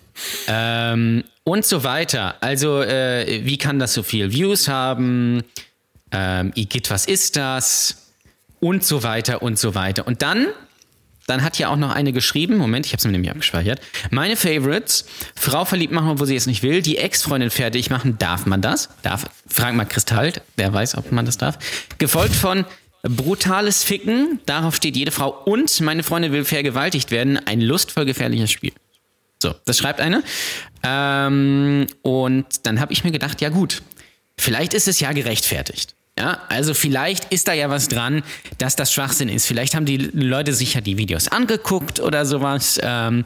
ähm, und so weiter. Also, äh, wie kann das so viel Views haben? Ähm, Igitt, was ist das? Und so weiter und so weiter. Und dann dann hat ja auch noch eine geschrieben, Moment, ich habe es mir nämlich abgespeichert. Meine Favorites, Frau verliebt machen, obwohl sie es nicht will, die Ex-Freundin fertig machen, darf man das? Darf, frag mal Kristall, wer weiß, ob man das darf. Gefolgt von brutales Ficken, darauf steht jede Frau und meine Freundin will vergewaltigt werden, ein lustvoll gefährliches Spiel. So, das schreibt eine. Ähm, und dann habe ich mir gedacht, ja gut, vielleicht ist es ja gerechtfertigt. Ja, also vielleicht ist da ja was dran, dass das Schwachsinn ist. Vielleicht haben die Leute sich ja die Videos angeguckt oder sowas. Ähm,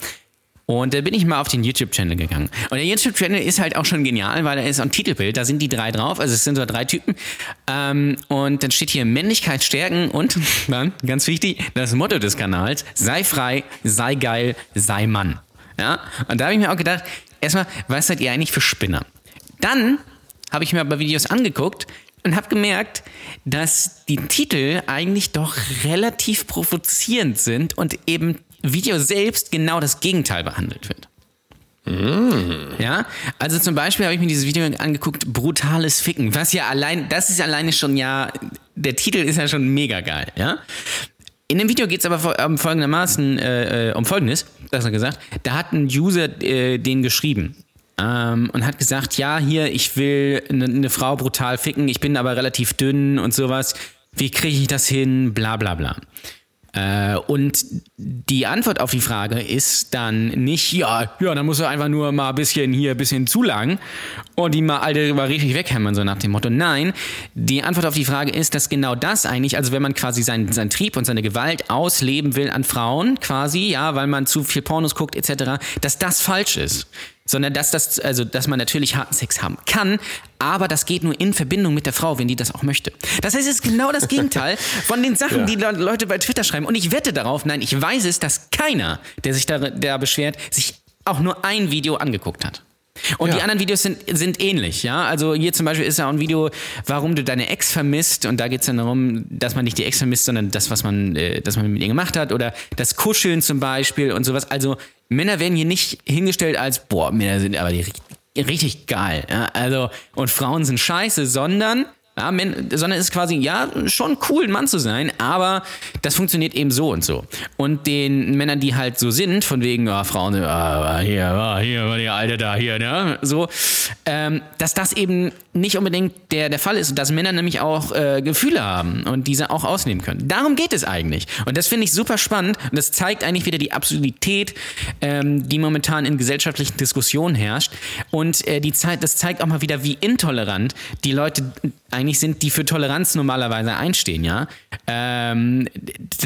und da bin ich mal auf den YouTube-Channel gegangen. Und der YouTube-Channel ist halt auch schon genial, weil da ist ein Titelbild, da sind die drei drauf, also es sind so drei Typen. Ähm, und dann steht hier Männlichkeit stärken und dann, ganz wichtig, das Motto des Kanals, sei frei, sei geil, sei Mann. Ja, und da habe ich mir auch gedacht, erstmal, was seid ihr eigentlich für Spinner? Dann habe ich mir aber Videos angeguckt und habe gemerkt, dass die Titel eigentlich doch relativ provozierend sind und eben Video selbst genau das Gegenteil behandelt wird. Ja, also zum Beispiel habe ich mir dieses Video angeguckt, brutales Ficken, was ja allein, das ist alleine schon ja, der Titel ist ja schon mega geil, ja. In dem Video geht es aber um folgendermaßen, äh, äh, um folgendes, besser gesagt, da hat ein User äh, den geschrieben ähm, und hat gesagt, ja, hier, ich will eine eine Frau brutal ficken, ich bin aber relativ dünn und sowas, wie kriege ich das hin, bla bla bla. Äh, und die Antwort auf die Frage ist dann nicht, ja, ja, dann musst du einfach nur mal ein bisschen hier, ein bisschen zulangen und die mal alle mal richtig weghämmern, so nach dem Motto. Nein, die Antwort auf die Frage ist, dass genau das eigentlich, also wenn man quasi seinen, seinen Trieb und seine Gewalt ausleben will an Frauen, quasi, ja, weil man zu viel Pornos guckt, etc., dass das falsch ist. Sondern dass das, also dass man natürlich harten Sex haben kann, aber das geht nur in Verbindung mit der Frau, wenn die das auch möchte. Das heißt, es ist genau das Gegenteil von den Sachen, die Le- Leute bei Twitter schreiben. Und ich wette darauf, nein, ich weiß es, dass keiner, der sich da, der beschwert, sich auch nur ein Video angeguckt hat. Und die anderen Videos sind, sind ähnlich, ja. Also hier zum Beispiel ist ja auch ein Video, warum du deine Ex vermisst. Und da geht es dann darum, dass man nicht die Ex vermisst, sondern das, was man, äh, das man mit ihr gemacht hat. Oder das Kuscheln zum Beispiel und sowas. Also Männer werden hier nicht hingestellt als, boah, Männer sind aber die richtig, richtig geil. Ja? Also, und Frauen sind scheiße, sondern ja, Men- sondern es ist quasi, ja, schon cool, ein Mann zu sein, aber das funktioniert eben so und so. Und den Männern, die halt so sind, von wegen, ja, Frauen, ah, hier, ah, hier, die Alte da, hier, ne, so, ähm, dass das eben nicht unbedingt der, der Fall ist und dass Männer nämlich auch äh, Gefühle haben und diese auch ausnehmen können. Darum geht es eigentlich. Und das finde ich super spannend und das zeigt eigentlich wieder die Absurdität, ähm, die momentan in gesellschaftlichen Diskussionen herrscht. Und äh, die Zeit, das zeigt auch mal wieder, wie intolerant die Leute eigentlich sind, die für Toleranz normalerweise einstehen, ja. Ähm,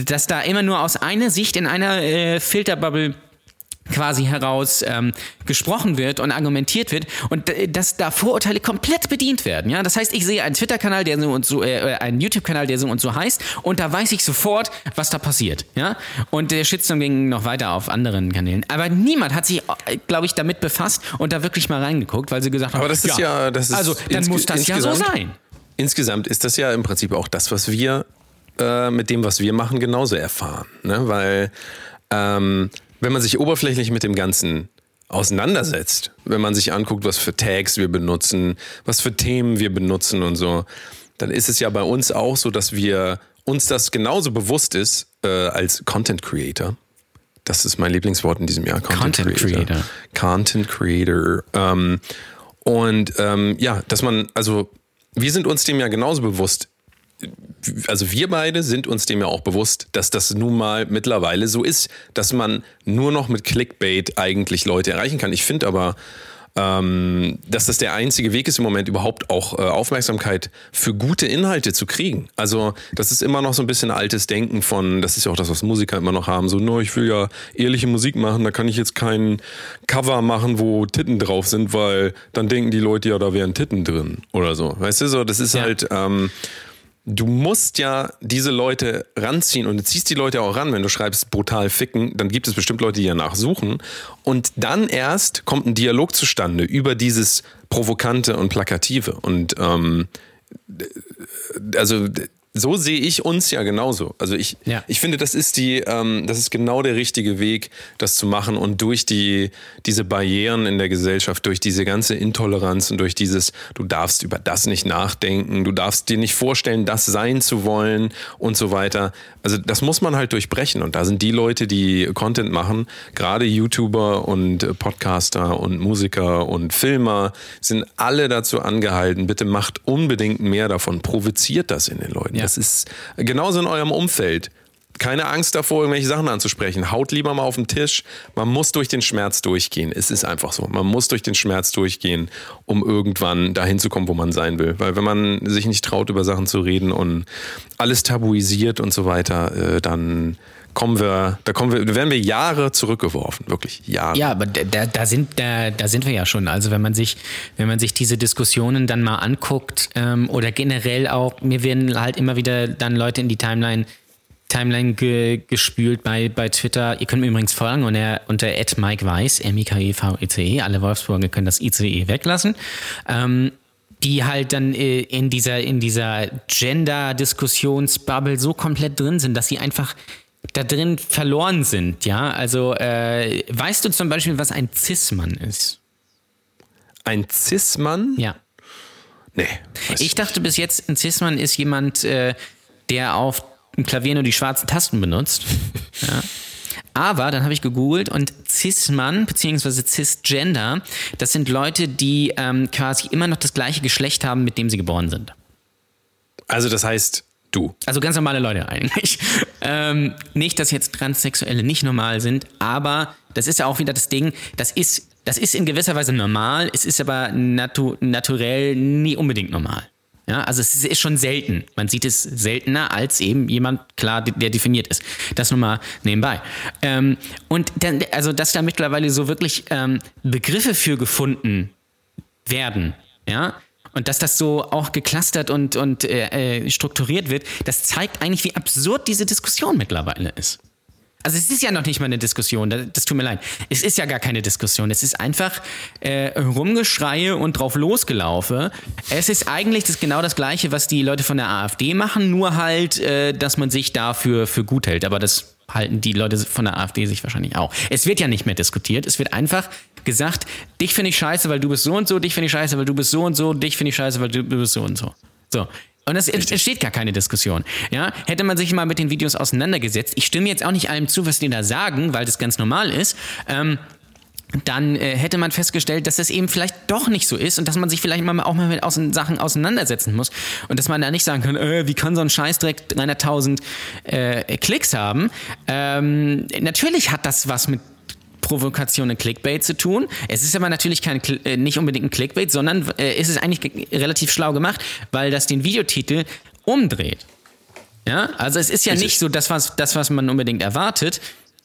dass da immer nur aus einer Sicht in einer äh, Filterbubble quasi heraus ähm, gesprochen wird und argumentiert wird und d- dass da Vorurteile komplett bedient werden. Ja, das heißt, ich sehe einen Twitter-Kanal, der so und so, äh, einen YouTube-Kanal, der so und so heißt, und da weiß ich sofort, was da passiert. Ja, und der Shitstorm ging noch weiter auf anderen Kanälen. Aber niemand hat sich, glaube ich, damit befasst und da wirklich mal reingeguckt, weil sie gesagt haben, Aber das ist ja, das ist also dann muss das ja so sein. Insgesamt ist das ja im Prinzip auch das, was wir äh, mit dem, was wir machen, genauso erfahren. Ne? Weil ähm, wenn man sich oberflächlich mit dem Ganzen auseinandersetzt, wenn man sich anguckt, was für Tags wir benutzen, was für Themen wir benutzen und so, dann ist es ja bei uns auch so, dass wir uns das genauso bewusst ist äh, als Content Creator. Das ist mein Lieblingswort in diesem Jahr. Content Creator. Content Creator. Ähm, und ähm, ja, dass man, also wir sind uns dem ja genauso bewusst. Also wir beide sind uns dem ja auch bewusst, dass das nun mal mittlerweile so ist, dass man nur noch mit Clickbait eigentlich Leute erreichen kann. Ich finde aber, ähm, dass das der einzige Weg ist im Moment überhaupt auch äh, Aufmerksamkeit für gute Inhalte zu kriegen. Also das ist immer noch so ein bisschen altes Denken von, das ist ja auch das, was Musiker immer noch haben, so, no, ich will ja ehrliche Musik machen, da kann ich jetzt kein Cover machen, wo Titten drauf sind, weil dann denken die Leute ja, da wären Titten drin oder so. Weißt du, so, das ist ja. halt... Ähm, du musst ja diese Leute ranziehen und du ziehst die Leute auch ran, wenn du schreibst brutal ficken, dann gibt es bestimmt Leute, die danach suchen und dann erst kommt ein Dialog zustande über dieses Provokante und Plakative. Und ähm, also so sehe ich uns ja genauso. Also ich, ja. ich finde, das ist die, ähm, das ist genau der richtige Weg, das zu machen und durch die, diese Barrieren in der Gesellschaft, durch diese ganze Intoleranz und durch dieses, du darfst über das nicht nachdenken, du darfst dir nicht vorstellen, das sein zu wollen und so weiter. Also das muss man halt durchbrechen und da sind die Leute, die Content machen, gerade YouTuber und Podcaster und Musiker und Filmer, sind alle dazu angehalten, bitte macht unbedingt mehr davon, provoziert das in den Leuten. Ja. Das ist genauso in eurem Umfeld. Keine Angst davor, irgendwelche Sachen anzusprechen. Haut lieber mal auf den Tisch. Man muss durch den Schmerz durchgehen. Es ist einfach so. Man muss durch den Schmerz durchgehen, um irgendwann dahin zu kommen, wo man sein will. Weil wenn man sich nicht traut, über Sachen zu reden und alles tabuisiert und so weiter, äh, dann kommen wir, da kommen wir, werden wir Jahre zurückgeworfen, wirklich Jahre. Ja, aber da, da sind, da, da sind wir ja schon. Also wenn man sich, wenn man sich diese Diskussionen dann mal anguckt ähm, oder generell auch, mir werden halt immer wieder dann Leute in die Timeline Timeline ge, gespült bei, bei Twitter. Ihr könnt mir übrigens folgen unter, unter Mike Weiss, M-I-K-E-V-E-C-E. E. Alle Wolfsburger können das ICE weglassen. Ähm, die halt dann äh, in dieser, in dieser Gender-Diskussionsbubble so komplett drin sind, dass sie einfach da drin verloren sind, ja. Also äh, weißt du zum Beispiel, was ein Cis-Mann ist? Ein Cis-Mann? Ja. Nee. Ich dachte bis jetzt, ein Cis-Mann ist jemand, äh, der auf dem Klavier nur die schwarzen Tasten benutzt. ja. Aber dann habe ich gegoogelt und Cis-Mann bzw. Cisgender, das sind Leute, die ähm, quasi immer noch das gleiche Geschlecht haben, mit dem sie geboren sind. Also das heißt, Du. Also ganz normale Leute eigentlich. Ähm, nicht, dass jetzt Transsexuelle nicht normal sind, aber das ist ja auch wieder das Ding, das ist, das ist in gewisser Weise normal, es ist aber natu naturell nie unbedingt normal. Ja, also es ist schon selten. Man sieht es seltener als eben jemand, klar, der definiert ist. Das nur mal nebenbei. Ähm, und dann, also, dass da mittlerweile so wirklich ähm, Begriffe für gefunden werden, ja, und dass das so auch geklustert und, und äh, äh, strukturiert wird, das zeigt eigentlich, wie absurd diese Diskussion mittlerweile ist. Also es ist ja noch nicht mal eine Diskussion, das, das tut mir leid. Es ist ja gar keine Diskussion. Es ist einfach äh, Rumgeschreie und drauf losgelaufe. Es ist eigentlich das, genau das Gleiche, was die Leute von der AfD machen, nur halt, äh, dass man sich dafür für gut hält. Aber das halten die Leute von der AfD sich wahrscheinlich auch. Es wird ja nicht mehr diskutiert. Es wird einfach gesagt, dich finde ich scheiße, weil du bist so und so, dich finde ich scheiße, weil du bist so und so, dich finde ich scheiße, weil du bist so und so. So. Und es entsteht gar keine Diskussion. Ja, hätte man sich mal mit den Videos auseinandergesetzt. Ich stimme jetzt auch nicht allem zu, was die da sagen, weil das ganz normal ist. Ähm, dann äh, hätte man festgestellt, dass das eben vielleicht doch nicht so ist und dass man sich vielleicht mal auch mal mit außen Sachen auseinandersetzen muss und dass man da nicht sagen kann, äh, wie kann so ein Scheißdreck 300.000 äh, Klicks haben. Ähm, natürlich hat das was mit Provokation und Clickbait zu tun. Es ist aber natürlich kein, äh, nicht unbedingt ein Clickbait, sondern äh, es ist eigentlich relativ schlau gemacht, weil das den Videotitel umdreht. Ja, also es ist ja es nicht ist so das was, das, was man unbedingt erwartet,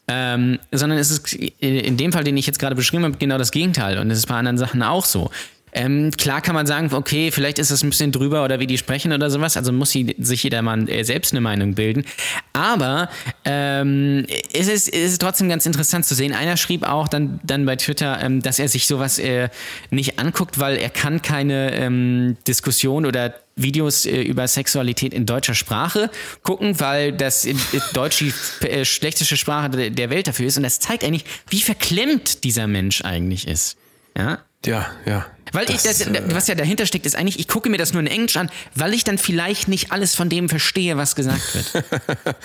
ähm, sondern es ist in dem Fall, den ich jetzt gerade beschrieben habe, genau das Gegenteil. Und es ist bei anderen Sachen auch so. Ähm, klar kann man sagen, okay, vielleicht ist es ein bisschen drüber oder wie die sprechen oder sowas. Also muss sich jeder mal äh, selbst eine Meinung bilden. Aber ähm, es, ist, es trotzdem ganz interessant zu sehen. Einer schrieb auch dann, dann bei Twitter, ähm, dass er sich sowas äh, nicht anguckt, weil er kann keine ähm, Diskussion oder Videos äh, über Sexualität in deutscher Sprache gucken, weil das äh, Deutsch die äh, schlechteste Sprache der Welt dafür ist. Und das zeigt eigentlich, wie verklemmt dieser Mensch eigentlich ist. Ja, ja, ja. Weil das, ich, das, äh, was ja dahinter steckt, ist eigentlich, ich gucke mir das nur in Englisch an, weil ich dann vielleicht nicht alles von dem verstehe, was gesagt wird.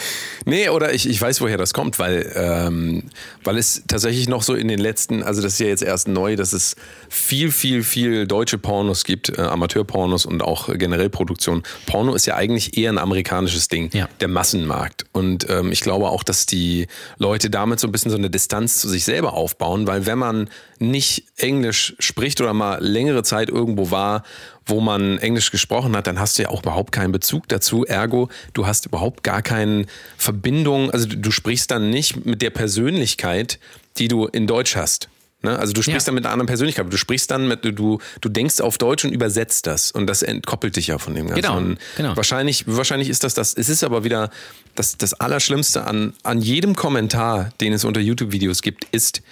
nee, oder ich, ich weiß, woher das kommt, weil, ähm, weil es tatsächlich noch so in den letzten, also das ist ja jetzt erst neu, dass es viel, viel, viel deutsche Pornos gibt, äh, Amateurpornos und auch generell Produktion. Porno ist ja eigentlich eher ein amerikanisches Ding, ja. der Massenmarkt. Und ähm, ich glaube auch, dass die Leute damit so ein bisschen so eine Distanz zu sich selber aufbauen, weil wenn man nicht Englisch spricht oder mal längere Zeit irgendwo war, wo man Englisch gesprochen hat, dann hast du ja auch überhaupt keinen Bezug dazu. Ergo, du hast überhaupt gar keine Verbindung. Also du, sprichst dann nicht mit der Persönlichkeit, die du in Deutsch hast. Ne? Also du sprichst Ja. dann mit einer anderen Persönlichkeit. Du sprichst dann mit, du, du denkst auf Deutsch und übersetzt das. Und das entkoppelt dich ja von dem Ganzen. Genau, Und genau. Wahrscheinlich, wahrscheinlich ist das das. Es ist aber wieder das, das Allerschlimmste an, an jedem Kommentar, den es unter YouTube-Videos gibt, ist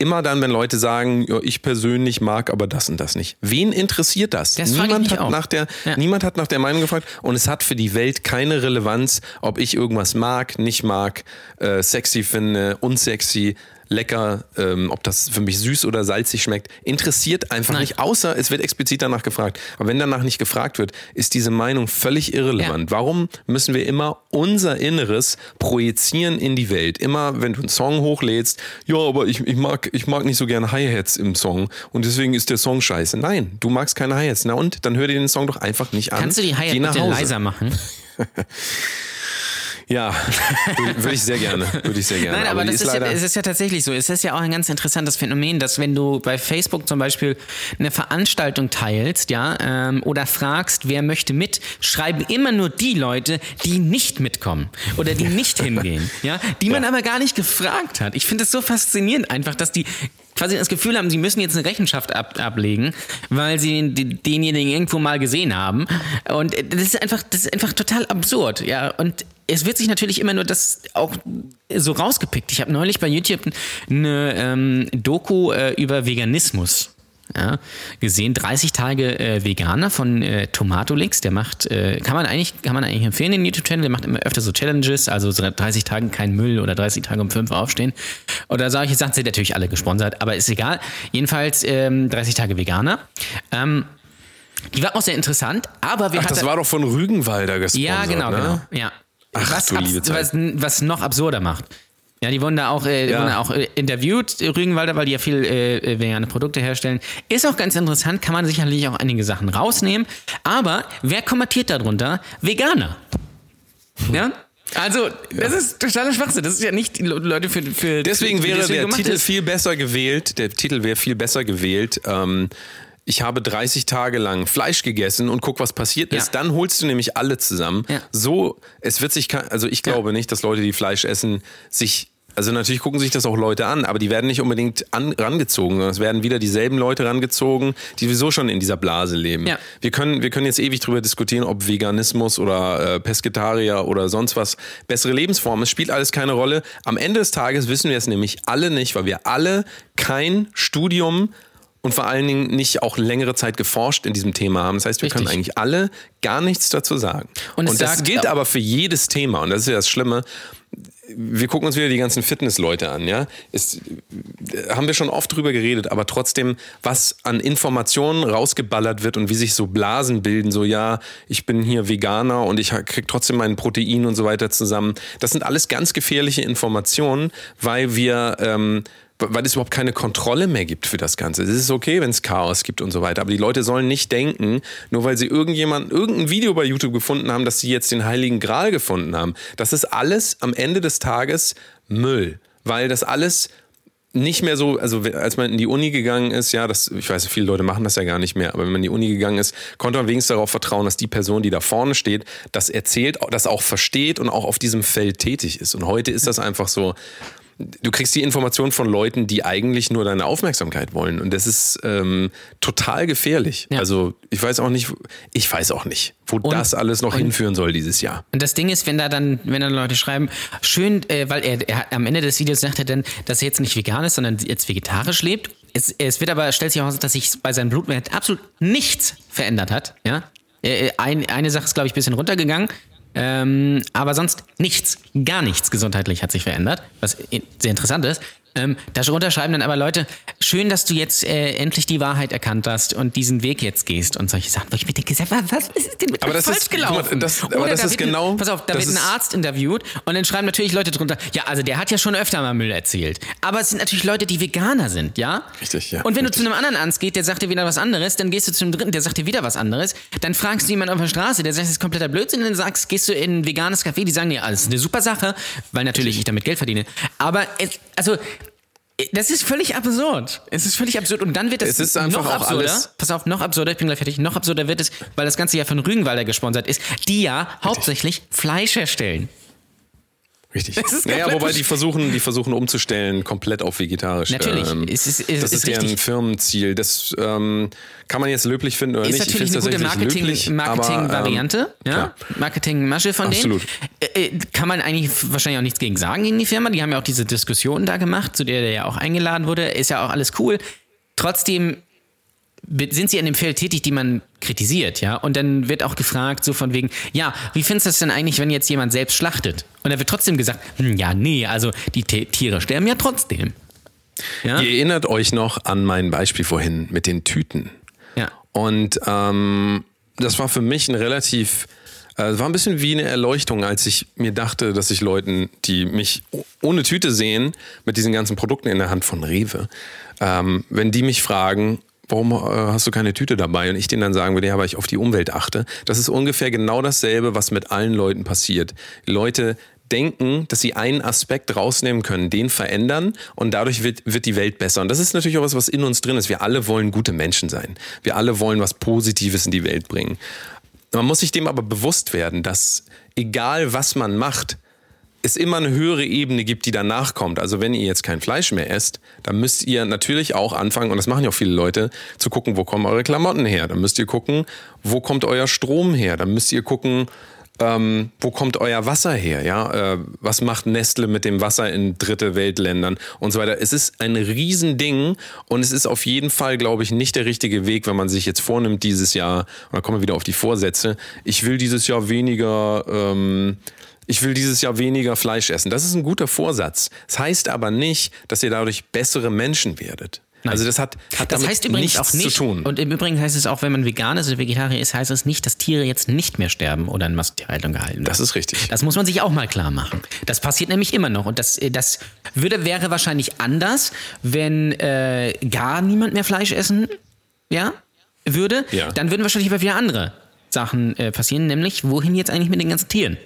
immer dann, wenn Leute sagen, ja, ich persönlich mag aber das und das nicht. Wen interessiert das? Das niemand, hat auch. nach der, Ja. niemand hat nach der Meinung gefragt und es hat für die Welt keine Relevanz, ob ich irgendwas mag, nicht mag, äh, sexy finde, unsexy, lecker, ähm, ob das für mich süß oder salzig schmeckt, interessiert einfach Nein. nicht, außer es wird explizit danach gefragt. Aber wenn danach nicht gefragt wird, ist diese Meinung völlig irrelevant. Warum müssen wir immer unser Inneres projizieren in die Welt? Immer, wenn du einen Song hochlädst, ja, aber ich, ich, mag, ich mag nicht so gerne Hi-Hats im Song und deswegen ist der Song scheiße. Nein, du magst keine Hi-Hats. Na und? Dann hör dir den Song doch einfach nicht an. Kannst du die Geh Hi-Hat nach bitte Hause. leiser machen? Ja, würde ich sehr gerne. Würde ich sehr gerne. Nein, aber, die das ist, ja, leider- es ist ja tatsächlich so. Es ist ja auch ein ganz interessantes Phänomen, dass wenn du bei Facebook zum Beispiel eine Veranstaltung teilst, ja, ähm, oder fragst, wer möchte mit, schreiben immer nur die Leute, die nicht mitkommen oder die nicht hingehen, ja, die man aber gar nicht gefragt hat. Ich finde es so faszinierend einfach, dass die quasi das Gefühl haben, sie müssen jetzt eine Rechenschaft ab, ablegen, weil sie den, denjenigen irgendwo mal gesehen haben. Und das ist einfach, das ist einfach total absurd, ja. Und es wird sich natürlich immer nur das auch so rausgepickt. Ich habe neulich bei YouTube eine ähm, Doku äh, über Veganismus ja, gesehen. 30 Tage äh, Veganer von äh, Tomatolix. Der macht, äh, kann man eigentlich, kann man eigentlich empfehlen, den YouTube-Channel. Der macht immer öfter so Challenges, also so 30 Tagen kein Müll oder 30 Tage um 5 aufstehen. Oder solche Sachen sind natürlich alle gesponsert, aber ist egal. Jedenfalls ähm, 30 Tage Veganer. Ähm, die war auch sehr interessant, aber wir Ach, das war doch von Rügenwalder gesponsert. ja, genau, ne? genau. Ja. Ach, was, du liebe Zeit. was, was noch absurder macht. Ja, die wurden da auch, äh, Ja. wurden auch äh, interviewt, äh, Rügenwalder, weil die ja viel äh, äh, vegane Produkte herstellen. Ist auch ganz interessant, kann man sicherlich auch einige Sachen rausnehmen. Aber wer kommentiert darunter? Veganer. Ja? Also, das ist totaler Schwachsinn. Das ist ja nicht die Le- Leute für. für Deswegen wäre deswegen der Titel ist. viel besser gewählt. Der Titel wäre viel besser gewählt. Ähm, ich habe 30 Tage lang Fleisch gegessen und guck, was passiert ist. Ja. Dann holst du nämlich alle zusammen. Ja. So, es wird sich, also ich glaube nicht, dass Leute, die Fleisch essen, sich also natürlich gucken sich das auch Leute an, aber die werden nicht unbedingt an, rangezogen, es werden wieder dieselben Leute rangezogen, die sowieso schon in dieser Blase leben. Ja. Wir können, wir können jetzt ewig drüber diskutieren, ob Veganismus oder äh, Pesketarier oder sonst was bessere Lebensformen. Es spielt alles keine Rolle. Am Ende des Tages wissen wir es nämlich alle nicht, weil wir alle kein Studium und vor allen Dingen nicht auch längere Zeit geforscht in diesem Thema haben. Das heißt, wir Richtig. können eigentlich alle gar nichts dazu sagen. Und Und, das gilt aber für jedes Thema. Und das ist ja das Schlimme wir gucken uns wieder die ganzen Fitnessleute an, ja. Ist, äh, haben wir schon oft drüber geredet, aber trotzdem, was an Informationen rausgeballert wird und wie sich so Blasen bilden, so ja, ich bin hier Veganer und ich ha- krieg trotzdem mein Protein und so weiter zusammen. Das sind alles ganz gefährliche Informationen, weil wir ähm, weil es überhaupt keine Kontrolle mehr gibt für das Ganze. Es ist okay, wenn es Chaos gibt und so weiter, aber die Leute sollen nicht denken, nur weil sie irgendjemand, irgendein Video bei YouTube gefunden haben, dass sie jetzt den Heiligen Gral gefunden haben. Das ist alles am Ende des Tages Müll, weil das alles nicht mehr so, also als man in die Uni gegangen ist, ja, das, ich weiß, viele Leute machen das ja gar nicht mehr, aber wenn man in die Uni gegangen ist, konnte man wenigstens darauf vertrauen, dass die Person, die da vorne steht, das erzählt, das auch versteht und auch auf diesem Feld tätig ist. Und heute ist das einfach so, du kriegst die Information von Leuten, die eigentlich nur deine Aufmerksamkeit wollen. Und das ist ähm, total gefährlich. Ja. Also ich weiß auch nicht, ich weiß auch nicht, wo das alles noch hinführen soll dieses Jahr. Und das Ding ist, wenn da dann, wenn dann Leute schreiben, schön, äh, weil er, er am Ende des Videos sagt er dann, dass er jetzt nicht vegan ist, sondern jetzt vegetarisch lebt. Es, es wird aber, stellt sich heraus, dass sich bei seinem Blutwert absolut nichts verändert hat. Ja? Äh, Ein, eine Sache ist, glaube ich, ein bisschen runtergegangen. Ähm, aber sonst nichts, gar nichts gesundheitlich hat sich verändert, was sehr interessant ist. Ähm, darunter schreiben dann aber Leute, schön, dass du jetzt äh, endlich die Wahrheit erkannt hast und diesen Weg jetzt gehst und solche Sachen. Wo ich mir denke, was ist denn mit Aber das falsch ist- gelaufen? das- aber Oder das da ist wird ein- genau- Pass auf, da wird ein Arzt interviewt und dann schreiben natürlich Leute drunter, ja, also der hat ja schon öfter mal Müll erzählt. Aber es sind natürlich Leute, die Veganer sind, ja? Richtig, ja, Und wenn richtig. du zu einem anderen Arzt gehst, der sagt dir wieder was anderes, dann gehst du zu einem dritten, der sagt dir wieder was anderes, dann fragst du jemanden auf der Straße, der sagt, das ist kompletter Blödsinn, dann sagst, gehst du in ein veganes Café, die sagen dir, alles ist eine super Sache, weil natürlich ich damit Geld verdiene. Aber es, also Das ist völlig absurd. Es ist völlig absurd. Und dann wird es, Es ist einfach noch absurder. alles- Pass auf, noch absurder. Ich bin gleich fertig. Noch absurder wird es, weil das Ganze ja von Rügenwalder gesponsert ist, die ja hauptsächlich Fleisch herstellen. Richtig. Naja, wobei die versuchen, die versuchen umzustellen komplett auf vegetarisch. Natürlich. Ähm, Es ist- es das ist deren richtig. Firmenziel. Das ähm, kann man jetzt löblich finden oder Ist nicht. natürlich eine gute find's tatsächlich Marketing- löblich, aber, Marketing-Variante, ähm, ja? Marketing-Masche von Absolut. denen. Äh, äh, kann man eigentlich wahrscheinlich auch nichts gegen sagen gegen die Firma. Die haben ja auch diese Diskussion da gemacht, zu der der ja auch eingeladen wurde. Ist ja auch alles cool. Trotzdem sind sie in dem Feld tätig, die man kritisiert, ja. Und dann wird auch gefragt, so von wegen, ja, wie findest du das denn eigentlich, wenn jetzt jemand selbst schlachtet? Und da wird trotzdem gesagt, hm, ja, nee, also die T Tiere sterben ja trotzdem. Ja? Ihr erinnert euch noch an mein Beispiel vorhin mit den Tüten. Ja. Und ähm, das war für mich ein relativ, äh, es war ein bisschen wie eine Erleuchtung, als ich mir dachte, dass ich Leuten, die mich ohne Tüte sehen, mit diesen ganzen Produkten in der Hand von Rewe, ähm, wenn die mich fragen, warum äh, hast du keine Tüte dabei? Und ich denen dann sagen würde, ja, weil ich auf die Umwelt achte. Das ist ungefähr genau dasselbe, was mit allen Leuten passiert. Leute denken, dass sie einen Aspekt rausnehmen können, den verändern und dadurch wird, wird die Welt besser. Und das ist natürlich auch was, was in uns drin ist. Wir alle wollen gute Menschen sein. Wir alle wollen was Positives in die Welt bringen. Man muss sich dem aber bewusst werden, dass egal was man macht, es immer eine höhere Ebene gibt, die danach kommt. Also wenn ihr jetzt kein Fleisch mehr esst, dann müsst ihr natürlich auch anfangen, und das machen ja auch viele Leute, zu gucken, wo kommen eure Klamotten her. Dann müsst ihr gucken, wo kommt euer Strom her. Dann müsst ihr gucken, ähm, wo kommt euer Wasser her? Ja, äh, was macht Nestle mit dem Wasser in dritte Weltländern und so weiter? Es ist ein Riesending und es ist auf jeden Fall, glaube ich, nicht der richtige Weg, wenn man sich jetzt vornimmt dieses Jahr. Und dann kommen wir wieder auf die Vorsätze. Ich will dieses Jahr weniger. Ähm, ich will dieses Jahr weniger Fleisch essen. Das ist ein guter Vorsatz. Das heißt aber nicht, dass ihr dadurch bessere Menschen werdet. Also das hat, hat Das damit heißt übrigens nichts auch nicht, zu tun. und im Übrigen heißt es auch, wenn man vegan ist oder Vegetarier ist, heißt es nicht, dass Tiere jetzt nicht mehr sterben oder in Massentierhaltung gehalten werden. das ist richtig. Das muss man sich auch mal klar machen. Das passiert nämlich immer noch. Und das, äh, das würde, wäre wahrscheinlich anders, wenn äh, gar niemand mehr Fleisch essen ja, würde. Ja. Dann würden wahrscheinlich aber wieder andere Sachen äh, passieren, nämlich wohin jetzt eigentlich mit den ganzen Tieren?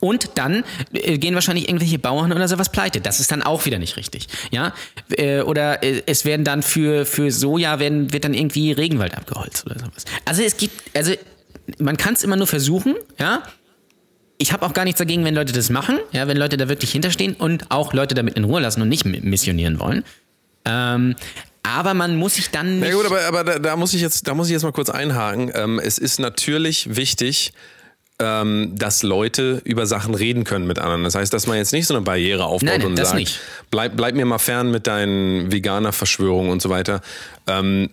Und dann äh, gehen wahrscheinlich irgendwelche Bauern oder sowas pleite. Das ist dann auch wieder nicht richtig. Ja? Äh, oder äh, es werden dann für, für Soja werden, wird dann irgendwie Regenwald abgeholzt oder sowas. Also es gibt, also man kann es immer nur versuchen, ja. Ich habe auch gar nichts dagegen, wenn Leute das machen, ja, wenn Leute da wirklich hinterstehen und auch Leute damit in Ruhe lassen und nicht missionieren wollen. Ähm, aber man muss sich dann nicht. Na gut, aber, aber da, da, muss ich jetzt, da muss ich jetzt mal kurz einhaken. Ähm, es ist natürlich wichtig, ähm, dass Leute über Sachen reden können mit anderen. Das heißt, dass man jetzt nicht so eine Barriere aufbaut Nein, und sagt, nicht. Bleib, bleib mir mal fern mit deinen Veganer-Verschwörungen und so weiter. Ähm,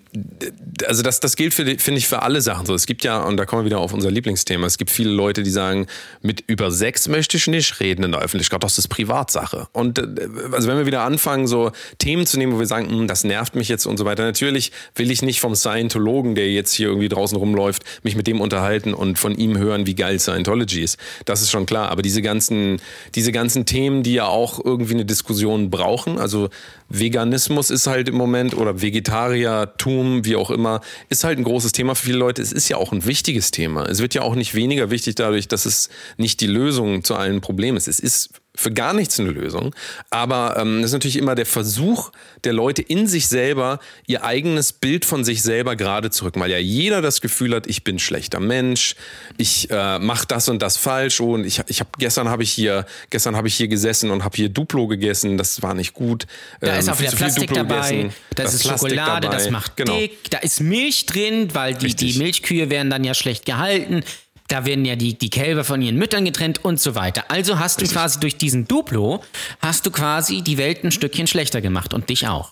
also das, das gilt, finde ich, für alle Sachen so. Es gibt ja, und da kommen wir wieder auf unser Lieblingsthema, es gibt viele Leute, die sagen, mit über Sex möchte ich nicht reden in der Öffentlichkeit, das ist Privatsache. Und äh, also wenn wir wieder anfangen, so Themen zu nehmen, wo wir sagen, hm, das nervt mich jetzt und so weiter, natürlich will ich nicht vom Scientologen, der jetzt hier irgendwie draußen rumläuft, mich mit dem unterhalten und von ihm hören, wie geil Scientology ist. Das ist schon klar. Aber diese ganzen, diese ganzen Themen, die ja auch irgendwie eine Diskussion brauchen, also Veganismus ist halt im Moment oder Vegetariertum, wie auch immer, ist halt ein großes Thema für viele Leute. Es ist ja auch ein wichtiges Thema. Es wird ja auch nicht weniger wichtig dadurch, dass es nicht die Lösung zu allen Problemen ist. Es ist für gar nichts eine Lösung. Aber ähm, das ist natürlich immer der Versuch der Leute in sich selber, ihr eigenes Bild von sich selber gerade zu rücken. Weil ja jeder das Gefühl hat, ich bin ein schlechter Mensch, ich äh, mache das und das falsch und ich, ich habe gestern habe ich hier gestern habe ich hier gesessen und habe hier Duplo gegessen, das war nicht gut. Da Ähm, ist auch viel wieder Plastik dabei, das ist Plastik Schokolade, dabei. das macht genau. dick, da ist Milch drin, weil die, Richtig. die Milchkühe werden dann ja schlecht gehalten. Da werden ja die, die Kälber von ihren Müttern getrennt und so weiter. Also hast du quasi durch diesen Duplo, hast du quasi die Welt ein Stückchen schlechter gemacht und dich auch.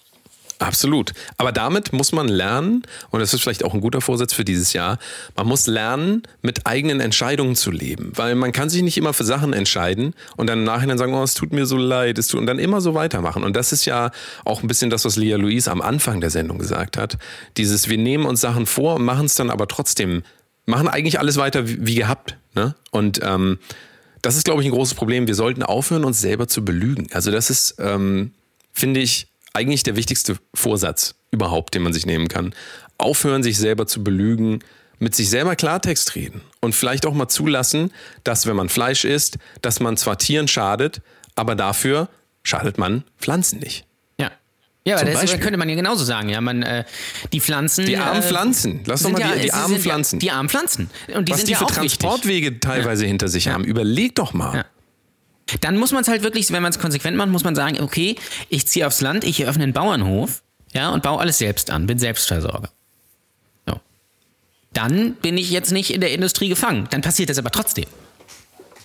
Absolut. Aber damit muss man lernen, und das ist vielleicht auch ein guter Vorsatz für dieses Jahr, man muss lernen, mit eigenen Entscheidungen zu leben. Weil man kann sich nicht immer für Sachen entscheiden und dann im Nachhinein sagen, oh, es tut mir so leid, es tut, und dann immer so weitermachen. Und das ist ja auch ein bisschen das, was Lea Louise am Anfang der Sendung gesagt hat. Dieses, wir nehmen uns Sachen vor und machen es dann aber trotzdem, machen eigentlich alles weiter wie, wie gehabt. Ne? Und ähm, das ist, glaube ich, ein großes Problem. Wir sollten aufhören, uns selber zu belügen. Also das ist, ähm, finde ich, eigentlich der wichtigste Vorsatz überhaupt, den man sich nehmen kann. Aufhören, sich selber zu belügen, mit sich selber Klartext reden und vielleicht auch mal zulassen, dass wenn man Fleisch isst, dass man zwar Tieren schadet, aber dafür schadet man Pflanzen nicht. Ja. Ja, aber Zum das Beispiel. könnte man ja genauso sagen. Ja, man, äh, die Pflanzen. Die armen äh, Pflanzen. Lass doch mal die, ja- die armen sind ja Pflanzen. Die armen Pflanzen. Und die Was sind die ja für auch wichtig. Transportwege teilweise hinter sich haben. Überleg doch mal. Ja. Dann muss man es halt wirklich, wenn man es konsequent macht, muss man sagen, okay, ich ziehe aufs Land, ich eröffne einen Bauernhof, ja, und baue alles selbst an, bin Selbstversorger. So. Dann bin ich jetzt nicht in der Industrie gefangen. Dann passiert das aber trotzdem.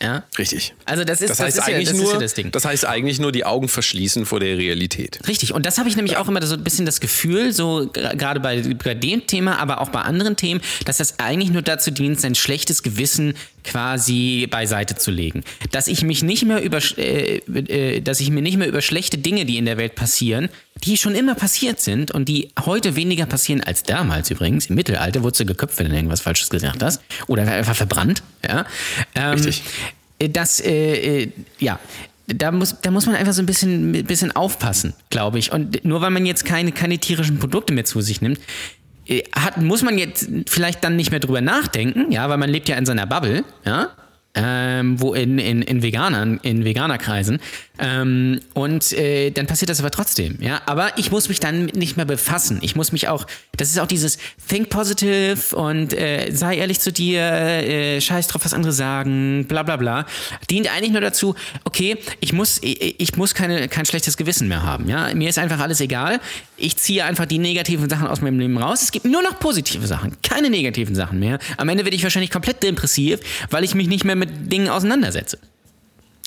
Ja. Richtig. Also das ist Das das, heißt, ist ja, eigentlich das, nur, ist ja das Ding. das heißt eigentlich nur die Augen verschließen vor der Realität. Richtig, und das habe ich nämlich auch immer so ein bisschen das Gefühl, so gerade bei, bei dem Thema, aber auch bei anderen Themen, dass das eigentlich nur dazu dient, sein schlechtes Gewissen quasi beiseite zu legen. Dass ich mich nicht mehr über, äh, äh, dass ich mir nicht mehr über schlechte Dinge, die in der Welt passieren, die schon immer passiert sind und die heute weniger passieren als damals übrigens. Im Mittelalter wurdest du geköpft, wenn du irgendwas Falsches gesagt hast. Oder einfach verbrannt. Ja? Ähm, Richtig. Das, äh, äh, ja. Da muss, da muss man einfach so ein bisschen, bisschen aufpassen, glaube ich. Und nur weil man jetzt keine, keine tierischen Produkte mehr zu sich nimmt, äh, hat, muss man jetzt vielleicht dann nicht mehr drüber nachdenken, ja, weil man lebt ja in seiner Bubble, ja, ähm, wo in, in, in Veganern, in Veganerkreisen. Ähm, und äh, dann passiert das aber trotzdem, ja. Aber ich muss mich dann nicht mehr befassen. Ich muss mich auch, das ist auch dieses Think positive und äh, sei ehrlich zu dir, äh, scheiß drauf, was andere sagen, bla bla bla. Dient eigentlich nur dazu, okay, ich muss, ich, ich muss keine, kein schlechtes Gewissen mehr haben, ja. Mir ist einfach alles egal. Ich ziehe einfach die negativen Sachen aus meinem Leben raus. Es gibt nur noch positive Sachen, keine negativen Sachen mehr. Am Ende werde ich wahrscheinlich komplett depressiv, weil ich mich nicht mehr mit Dingen auseinandersetze.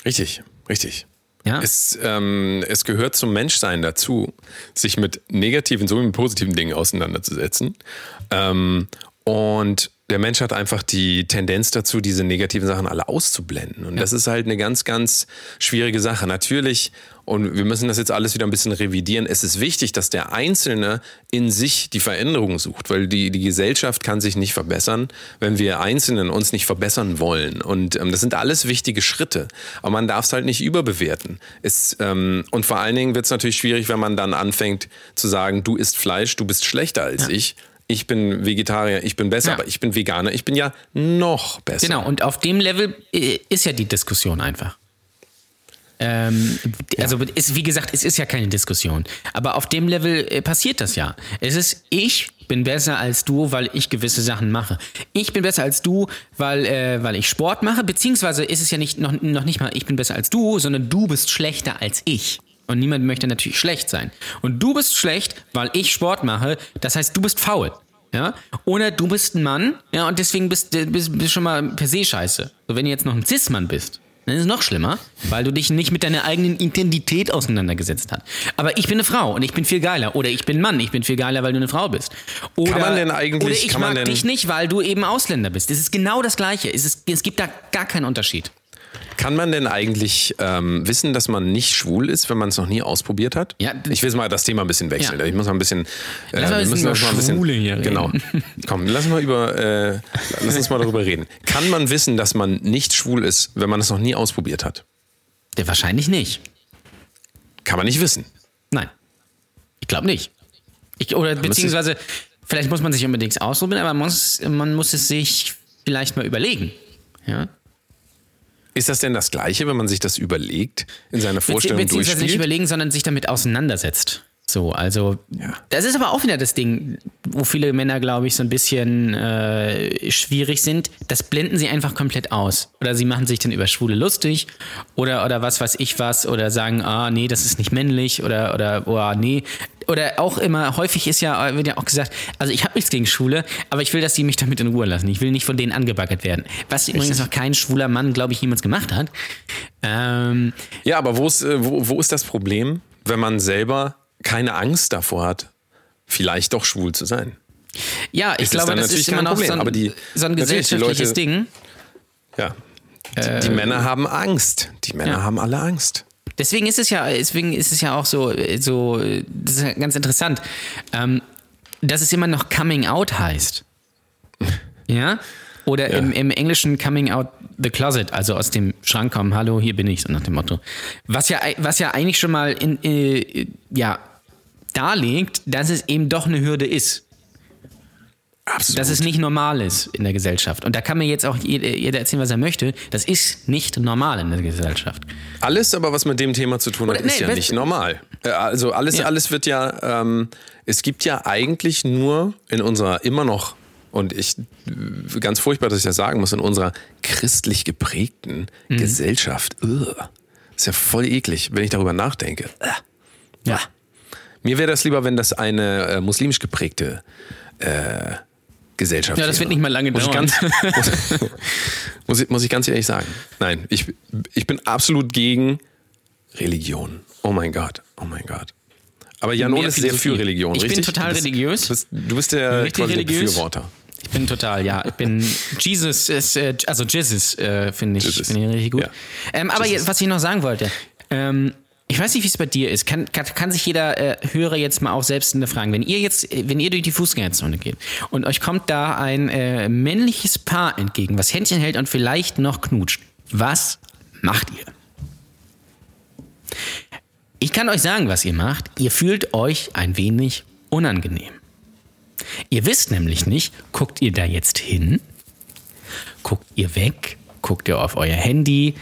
Richtig, richtig. Ja. Es, ähm, es gehört zum Menschsein dazu, sich mit negativen sowie mit positiven Dingen auseinanderzusetzen. Ähm, und der Mensch hat einfach die Tendenz dazu, diese negativen Sachen alle auszublenden. Und das ist halt eine ganz, ganz schwierige Sache. Natürlich, und wir müssen das jetzt alles wieder ein bisschen revidieren, es ist wichtig, dass der Einzelne in sich die Veränderung sucht, weil die, die Gesellschaft kann sich nicht verbessern, wenn wir Einzelnen uns nicht verbessern wollen. Und ähm, das sind alles wichtige Schritte. Aber man darf es halt nicht überbewerten. Es, ähm, und vor allen Dingen wird es natürlich schwierig, wenn man dann anfängt zu sagen, du isst Fleisch, du bist schlechter als ich. Ich bin Vegetarier, ich bin besser, Ja. aber ich bin Veganer, ich bin ja noch besser. Genau, und auf dem Level äh, ist ja die Diskussion einfach. Ähm, Also ist, wie gesagt, es ist ja keine Diskussion. Aber auf dem Level äh, passiert das ja. Es ist, ich bin besser als du, weil ich gewisse Sachen mache. Ich bin besser als du, weil, äh, weil ich Sport mache. Beziehungsweise ist es ja nicht, noch, noch nicht mal, ich bin besser als du, sondern du bist schlechter als ich. Und niemand möchte natürlich schlecht sein. Und du bist schlecht, weil ich Sport mache. Das heißt, du bist faul. Ja? Oder du bist ein Mann, ja, und deswegen bist du bist, bist schon mal per se scheiße. So, wenn du jetzt noch ein Cis-Mann bist, dann ist es noch schlimmer, weil du dich nicht mit deiner eigenen Identität auseinandergesetzt hast. Aber ich bin eine Frau und ich bin viel geiler. Oder ich bin ein Mann, ich bin viel geiler, weil du eine Frau bist. Oder, Kann man denn eigentlich- Oder ich mag dich nicht, weil du eben Ausländer bist. Es ist genau das Gleiche. Es, ist, es gibt da gar keinen Unterschied. Kann man denn eigentlich ähm, wissen, dass man nicht schwul ist, wenn man es noch nie ausprobiert hat? Ja. Ich will mal das Thema ein bisschen wechseln. Ja. Ich muss mal ein bisschen. Äh, Lass wir müssen über mal ein bisschen. Schwule hier reden. Genau. Komm, lass mal über. Äh, lass uns mal darüber reden. Kann man wissen, dass man nicht schwul ist, wenn man es noch nie ausprobiert hat? Ja, wahrscheinlich nicht. Kann man nicht wissen. Nein. Ich glaube nicht. Ich, oder beziehungsweise, vielleicht muss man sich unbedingt ausprobieren, aber man muss, man muss es sich vielleicht mal überlegen. Ja? Ist das denn das Gleiche, wenn man sich das überlegt, in seiner Bezieh Vorstellung beziehungsweise nicht durchspielt? überlegen, sondern sich damit auseinandersetzt. So, also Ja. das ist aber auch wieder das Ding, wo viele Männer, glaube ich, so ein bisschen äh, schwierig sind. Das blenden sie einfach komplett aus. Oder sie machen sich dann über Schwule lustig oder, oder was weiß ich was oder sagen, ah, nee, das ist nicht männlich oder, oder oh, nee. Oder auch immer, häufig ist ja, wird ja auch gesagt, also ich habe nichts gegen Schwule, aber ich will, dass die mich damit in Ruhe lassen. Ich will nicht von denen angebaggert werden. Was übrigens noch kein schwuler Mann, glaube ich, jemals gemacht hat. Ähm, Ja, aber wo ist, äh, wo, wo ist das Problem, wenn man selber keine Angst davor hat, vielleicht doch schwul zu sein? Ja, ich glaube, das ist immer noch Problem, so ein, aber die- so ein gesellschaftliches Leute- Ding. Ja. Die, die Männer haben Angst. Die Männer Äh, ja. haben alle Angst. Deswegen ist es ja, deswegen ist es ja auch so, so das ist ja ganz interessant, ähm, dass es immer noch Coming Out heißt. Ja? Oder Ja. Im, im Englischen Coming Out the Closet, also aus dem Schrank kommen, hallo, hier bin ich, so nach dem Motto. Was ja, was ja eigentlich schon mal in, äh, ja, darlegt, dass es eben doch eine Hürde ist. Absolut. Dass es nicht normal ist in der Gesellschaft. Und da kann mir jetzt auch jeder, erzählen, was er möchte. Das ist nicht normal in der Gesellschaft. Alles, aber was mit dem Thema zu tun hat, Oder- ist nee, ja nicht normal. Äh, Also alles, Ja. alles wird ja, ähm, es gibt ja eigentlich nur in unserer immer noch, und ich, äh, ganz furchtbar, dass ich das sagen muss, in unserer christlich geprägten Mhm. Gesellschaft, ugh, ist ja voll eklig, wenn ich darüber nachdenke. Äh. Ja. Mir wäre das lieber, wenn das eine äh, muslimisch geprägte äh, Gesellschaft Ja, das wird nicht mal lange muss ich, dauern. ganz, muss, muss, ich, muss ich ganz ehrlich sagen. Nein, ich, ich bin absolut gegen Religion. Oh mein Gott, oh mein Gott. Aber Janon Mehr ist sehr für. Religion, Ich bin richtig? total du bist, religiös. Du bist, du bist der. Befürworter. Ich bin total, ja. Ich bin Jesus ist, äh, also Jesus äh, finde ich, Jesus. finde ich richtig gut. Ja. Ähm, aber jetzt, was ich noch sagen wollte, ähm, ich weiß nicht, wie es bei dir ist. Kann, kann, kann sich jeder äh, Hörer jetzt mal auch selbst hinterfragen. Wenn ihr jetzt, wenn ihr durch die Fußgängerzone geht und euch kommt da ein äh, männliches Paar entgegen, was Händchen hält und vielleicht noch knutscht, was macht ihr? Ich kann euch sagen, was ihr macht. Ihr fühlt euch ein wenig unangenehm. Ihr wisst nämlich nicht, guckt ihr da jetzt hin? Guckt ihr weg? Guckt ihr auf euer Handy?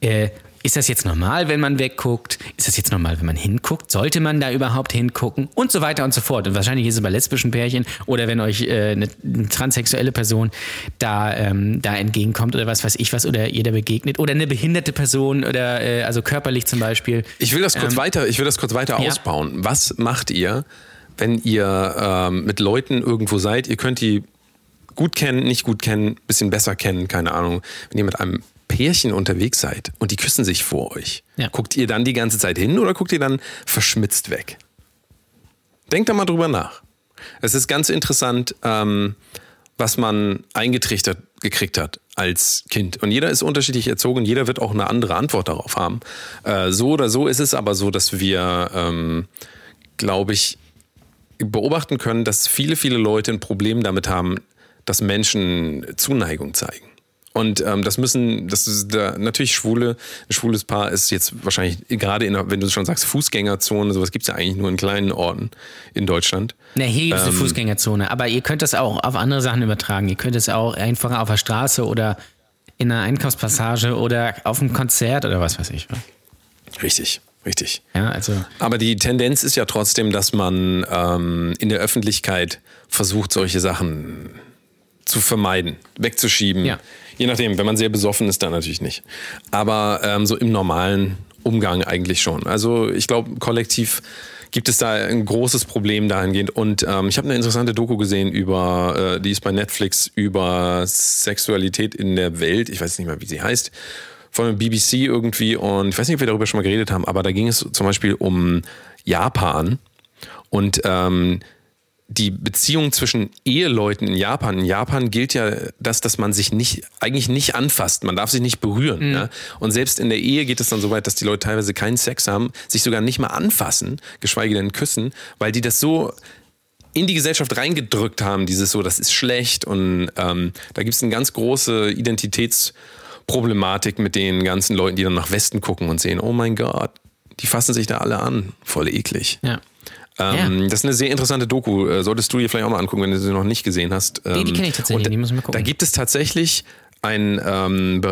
Äh, ist das jetzt normal, wenn man wegguckt? Ist das jetzt normal, wenn man hinguckt? Sollte man da überhaupt hingucken? Und so weiter und so fort. Und wahrscheinlich ist es bei lesbischen Pärchen oder wenn euch äh, eine, eine transsexuelle Person da, ähm, da entgegenkommt oder was weiß ich was oder ihr da begegnet oder eine behinderte Person oder äh, also körperlich zum Beispiel. Ich will das kurz weiter, ich will das kurz weiter Ähm, ja. ausbauen. Was macht ihr, wenn ihr ähm, mit Leuten irgendwo seid? Ihr könnt die gut kennen, nicht gut kennen, bisschen besser kennen, keine Ahnung. Wenn ihr mit einem Pärchen unterwegs seid und die küssen sich vor euch, Ja. guckt ihr dann die ganze Zeit hin oder guckt ihr dann verschmitzt weg? Denkt da mal drüber nach. Es ist ganz interessant, ähm, was man eingetrichtert gekriegt hat als Kind. Und jeder ist unterschiedlich erzogen, jeder wird auch eine andere Antwort darauf haben. Äh, so oder so ist es aber so, dass wir, ähm, glaube ich, beobachten können, dass viele, viele Leute ein Problem damit haben, dass Menschen Zuneigung zeigen. Und ähm, das müssen, das ist da, natürlich Schwule, ein schwules Paar ist jetzt wahrscheinlich, gerade in, der- wenn du schon sagst, Fußgängerzone, sowas gibt es ja eigentlich nur in kleinen Orten in Deutschland. Na, hier gibt es Ähm. eine Fußgängerzone, aber ihr könnt das auch auf andere Sachen übertragen. Ihr könnt es auch einfach auf der Straße oder in einer Einkaufspassage oder auf einem Konzert oder was weiß ich. Richtig, richtig. Ja, also Aber die Tendenz ist ja trotzdem, dass man ähm, in der Öffentlichkeit versucht, solche Sachen zu vermeiden, wegzuschieben. Ja. Je nachdem, wenn man sehr besoffen ist, dann natürlich nicht. Aber ähm, so im normalen Umgang eigentlich schon. Also ich glaube, kollektiv gibt es da ein großes Problem dahingehend. Und ähm, ich habe eine interessante Doku gesehen über, äh, die ist bei Netflix, über Sexualität in der Welt. Ich weiß nicht mehr, wie sie heißt. Von der BBC irgendwie. Und ich weiß nicht, ob wir darüber schon mal geredet haben, aber da ging es zum Beispiel um Japan. Und ähm, die Beziehung zwischen Eheleuten in Japan. In Japan gilt ja das, dass man sich nicht, eigentlich nicht anfasst. Man darf sich nicht berühren. Ja? Und selbst in der Ehe geht es dann so weit, dass die Leute teilweise keinen Sex haben, sich sogar nicht mal anfassen, geschweige denn küssen, weil die das so in die Gesellschaft reingedrückt haben, dieses so, das ist schlecht. Und ähm, da gibt es eine ganz große Identitätsproblematik mit den ganzen Leuten, die dann nach Westen gucken und sehen, oh mein Gott, die fassen sich da alle an. Voll eklig. ja. Ähm, Ja. Das ist eine sehr interessante Doku. Äh, Solltest du dir vielleicht auch mal angucken, wenn du sie noch nicht gesehen hast. Nee, die Ähm, kenn ich tatsächlich, und die muss ich mal gucken. Da gibt es tatsächlich ein, ähm,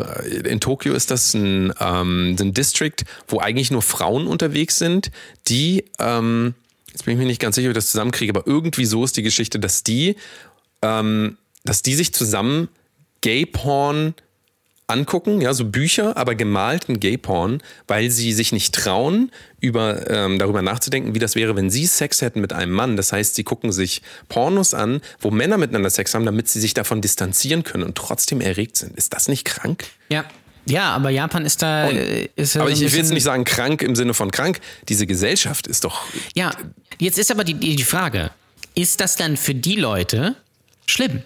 in Tokio ist das ein, ähm, ein District, wo eigentlich nur Frauen unterwegs sind, die, ähm, jetzt bin ich mir nicht ganz sicher, ob ich das zusammenkriege, aber irgendwie so ist die Geschichte, dass die, ähm, dass die sich zusammen Gay-Porn angucken, ja, so Bücher, aber gemalten Gay-Porn, weil sie sich nicht trauen, über, ähm, darüber nachzudenken, wie das wäre, wenn sie Sex hätten mit einem Mann. Das heißt, sie gucken sich Pornos an, wo Männer miteinander Sex haben, damit sie sich davon distanzieren können und trotzdem erregt sind. Ist das nicht krank? Ja. Ja, aber Japan ist da. äh, ist Aber so ich, will jetzt nicht sagen krank im Sinne von krank. Diese Gesellschaft ist doch. Ja, jetzt ist aber die die Frage: Ist das dann für die Leute schlimm?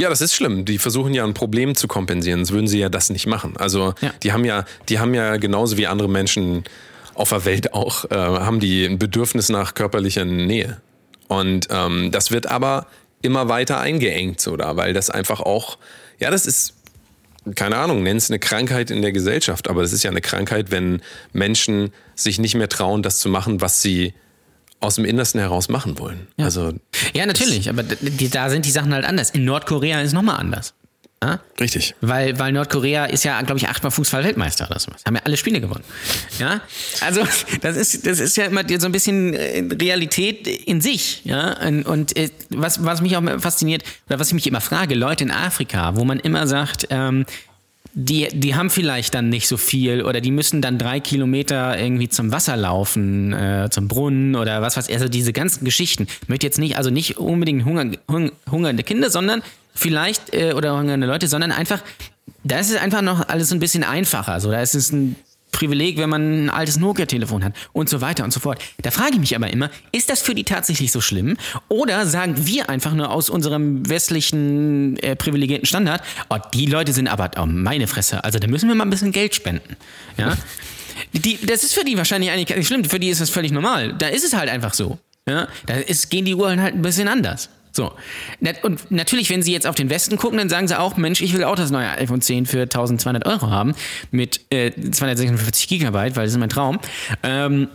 Ja, das ist schlimm. Die versuchen ja ein Problem zu kompensieren, sonst würden sie ja das nicht machen. Also Ja. die haben ja, die haben ja genauso wie andere Menschen auf der Welt auch, äh, haben die ein Bedürfnis nach körperlicher Nähe. Und ähm, das wird aber immer weiter eingeengt so da, weil das einfach auch, ja, das ist, keine Ahnung, nenn es eine Krankheit in der Gesellschaft, aber das ist ja eine Krankheit, wenn Menschen sich nicht mehr trauen, das zu machen, was sie aus dem Innersten heraus machen wollen. Ja. Also Ja, natürlich, aber da sind die Sachen halt anders. In Nordkorea ist nochmal anders. Ja? richtig. Weil, weil Nordkorea ist ja, glaube ich, achtmal Fußball-Weltmeister oder sowas. Haben ja alle Spiele gewonnen. Ja, also das ist, das ist ja immer so ein bisschen äh, Realität in sich. Ja, und, und äh, was, was mich auch fasziniert oder was ich mich immer frage, Leute in Afrika, wo man immer sagt, ähm, die, die haben vielleicht dann nicht so viel oder die müssen dann drei Kilometer irgendwie zum Wasser laufen, äh, zum Brunnen oder was weiß ich. Also diese ganzen Geschichten. Ich möchte jetzt nicht, also nicht unbedingt Hunger, hung, hungernde Kinder, sondern vielleicht, äh, oder hungernde Leute, sondern einfach, da ist es einfach noch alles ein bisschen einfacher. So, da ist es ein Privileg, wenn man ein altes Nokia-Telefon hat und so weiter und so fort. Da frage ich mich aber immer, ist das für die tatsächlich so schlimm? Oder sagen wir einfach nur aus unserem westlichen äh, privilegierten Standard, oh, die Leute sind aber, oh, meine Fresse, also da müssen wir mal ein bisschen Geld spenden. Ja? Die, das ist für die wahrscheinlich eigentlich nicht schlimm, für die ist das völlig normal. Da ist es halt einfach so. Ja? Da ist, gehen die Uhren halt ein bisschen anders. So. Und natürlich, wenn Sie jetzt auf den Westen gucken, dann sagen Sie auch, Mensch, ich will auch das neue iPhone 10 für 1200 Euro haben mit äh, 256 Gigabyte, weil das ist mein Traum. Ähm,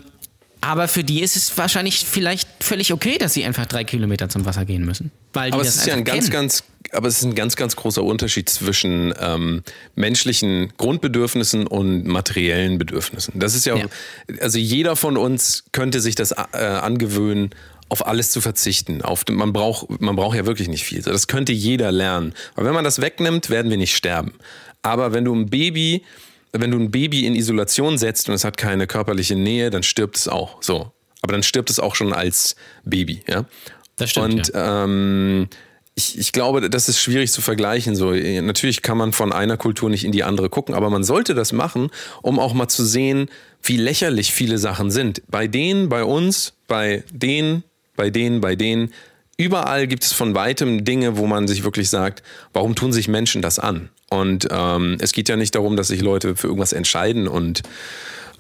aber für die ist es wahrscheinlich vielleicht völlig okay, dass sie einfach drei Kilometer zum Wasser gehen müssen. Weil Aber es ist ja ein einfach ganz, kennen. ganz, aber es ist ein ganz, ganz großer Unterschied zwischen ähm, menschlichen Grundbedürfnissen und materiellen Bedürfnissen. Das ist ja, Ja. also jeder von uns könnte sich das äh, angewöhnen, auf alles zu verzichten. Auf, man, braucht, man braucht ja wirklich nicht viel. Das könnte jeder lernen. Aber wenn man das wegnimmt, werden wir nicht sterben. Aber wenn du ein Baby, wenn du ein Baby in Isolation setzt und es hat keine körperliche Nähe, dann stirbt es auch. So. Aber dann stirbt es auch schon als Baby, ja. Das stimmt, Und ähm, ich, ich glaube, das ist schwierig zu vergleichen. So, äh, natürlich kann man von einer Kultur nicht in die andere gucken, aber man sollte das machen, um auch mal zu sehen, wie lächerlich viele Sachen sind. Bei denen, bei uns, bei denen, bei denen, bei denen. Überall gibt es von weitem Dinge, wo man sich wirklich sagt, warum tun sich Menschen das an? Und ähm, es geht ja nicht darum, dass sich Leute für irgendwas entscheiden und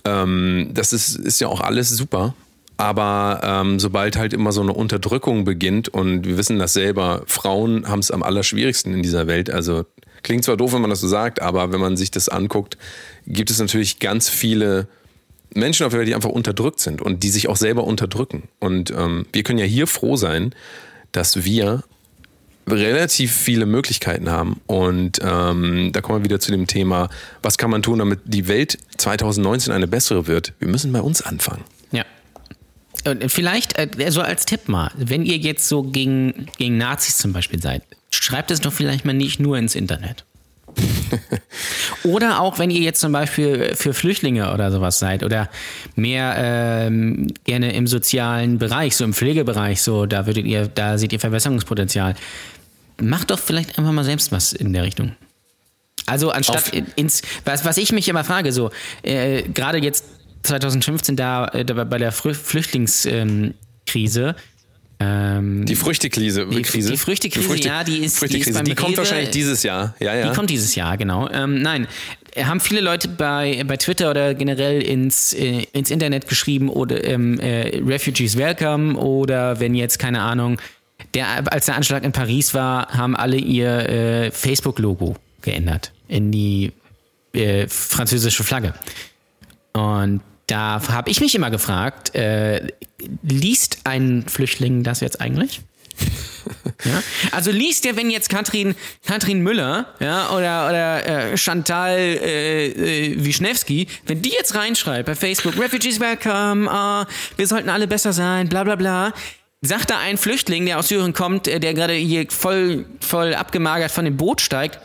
ähm, das ist, ist ja auch alles super. Aber ähm, sobald halt immer so eine Unterdrückung beginnt und wir wissen das selber, Frauen haben es am allerschwierigsten in dieser Welt. Also klingt zwar doof, wenn man das so sagt, aber wenn man sich das anguckt, gibt es natürlich ganz viele Menschen auf der Welt, die einfach unterdrückt sind und die sich auch selber unterdrücken. Und ähm, wir können ja hier froh sein, dass wir relativ viele Möglichkeiten haben. Und ähm, da kommen wir wieder zu dem Thema, was kann man tun, damit die Welt 2019 eine bessere wird? Wir müssen bei uns anfangen. Und vielleicht, äh, so als Tipp mal, wenn ihr jetzt so gegen, gegen Nazis zum Beispiel seid, schreibt es doch vielleicht mal nicht nur ins Internet. oder auch wenn ihr jetzt zum Beispiel für Flüchtlinge oder sowas seid oder mehr ähm, gerne im sozialen Bereich, so im Pflegebereich, so da würdet ihr, da seht ihr Verbesserungspotenzial. Macht doch vielleicht einfach mal selbst was in der Richtung. Also anstatt Auf- in- ins, was, was ich mich immer frage, so äh, gerade jetzt 2015 da, äh, da bei der Frü- Flüchtlingskrise, ähm, Die Früchtekrise. Die- Krise. die Früchtekrise, ja, die ist- die ist die kommt Rewe- wahrscheinlich dieses Jahr. Ja, ja. die kommt dieses Jahr, genau. Ähm, nein, haben viele Leute bei, bei Twitter oder generell ins, äh, ins Internet geschrieben oder ähm, äh, Refugees Welcome oder wenn jetzt, keine Ahnung, der, als der Anschlag in Paris war, haben alle ihr äh, Facebook-Logo geändert in die äh, französische Flagge. Und da habe ich mich immer gefragt, äh, liest ein Flüchtling das jetzt eigentlich? Ja? Also liest der, wenn jetzt Katrin, Katrin Müller ja, oder, oder äh, Chantal äh, äh, Wischnewski, wenn die jetzt reinschreibt bei Facebook, Refugees welcome, ah, wir sollten alle besser sein, bla bla bla, sagt da ein Flüchtling, der aus Syrien kommt, äh, der gerade hier voll, voll abgemagert von dem Boot steigt,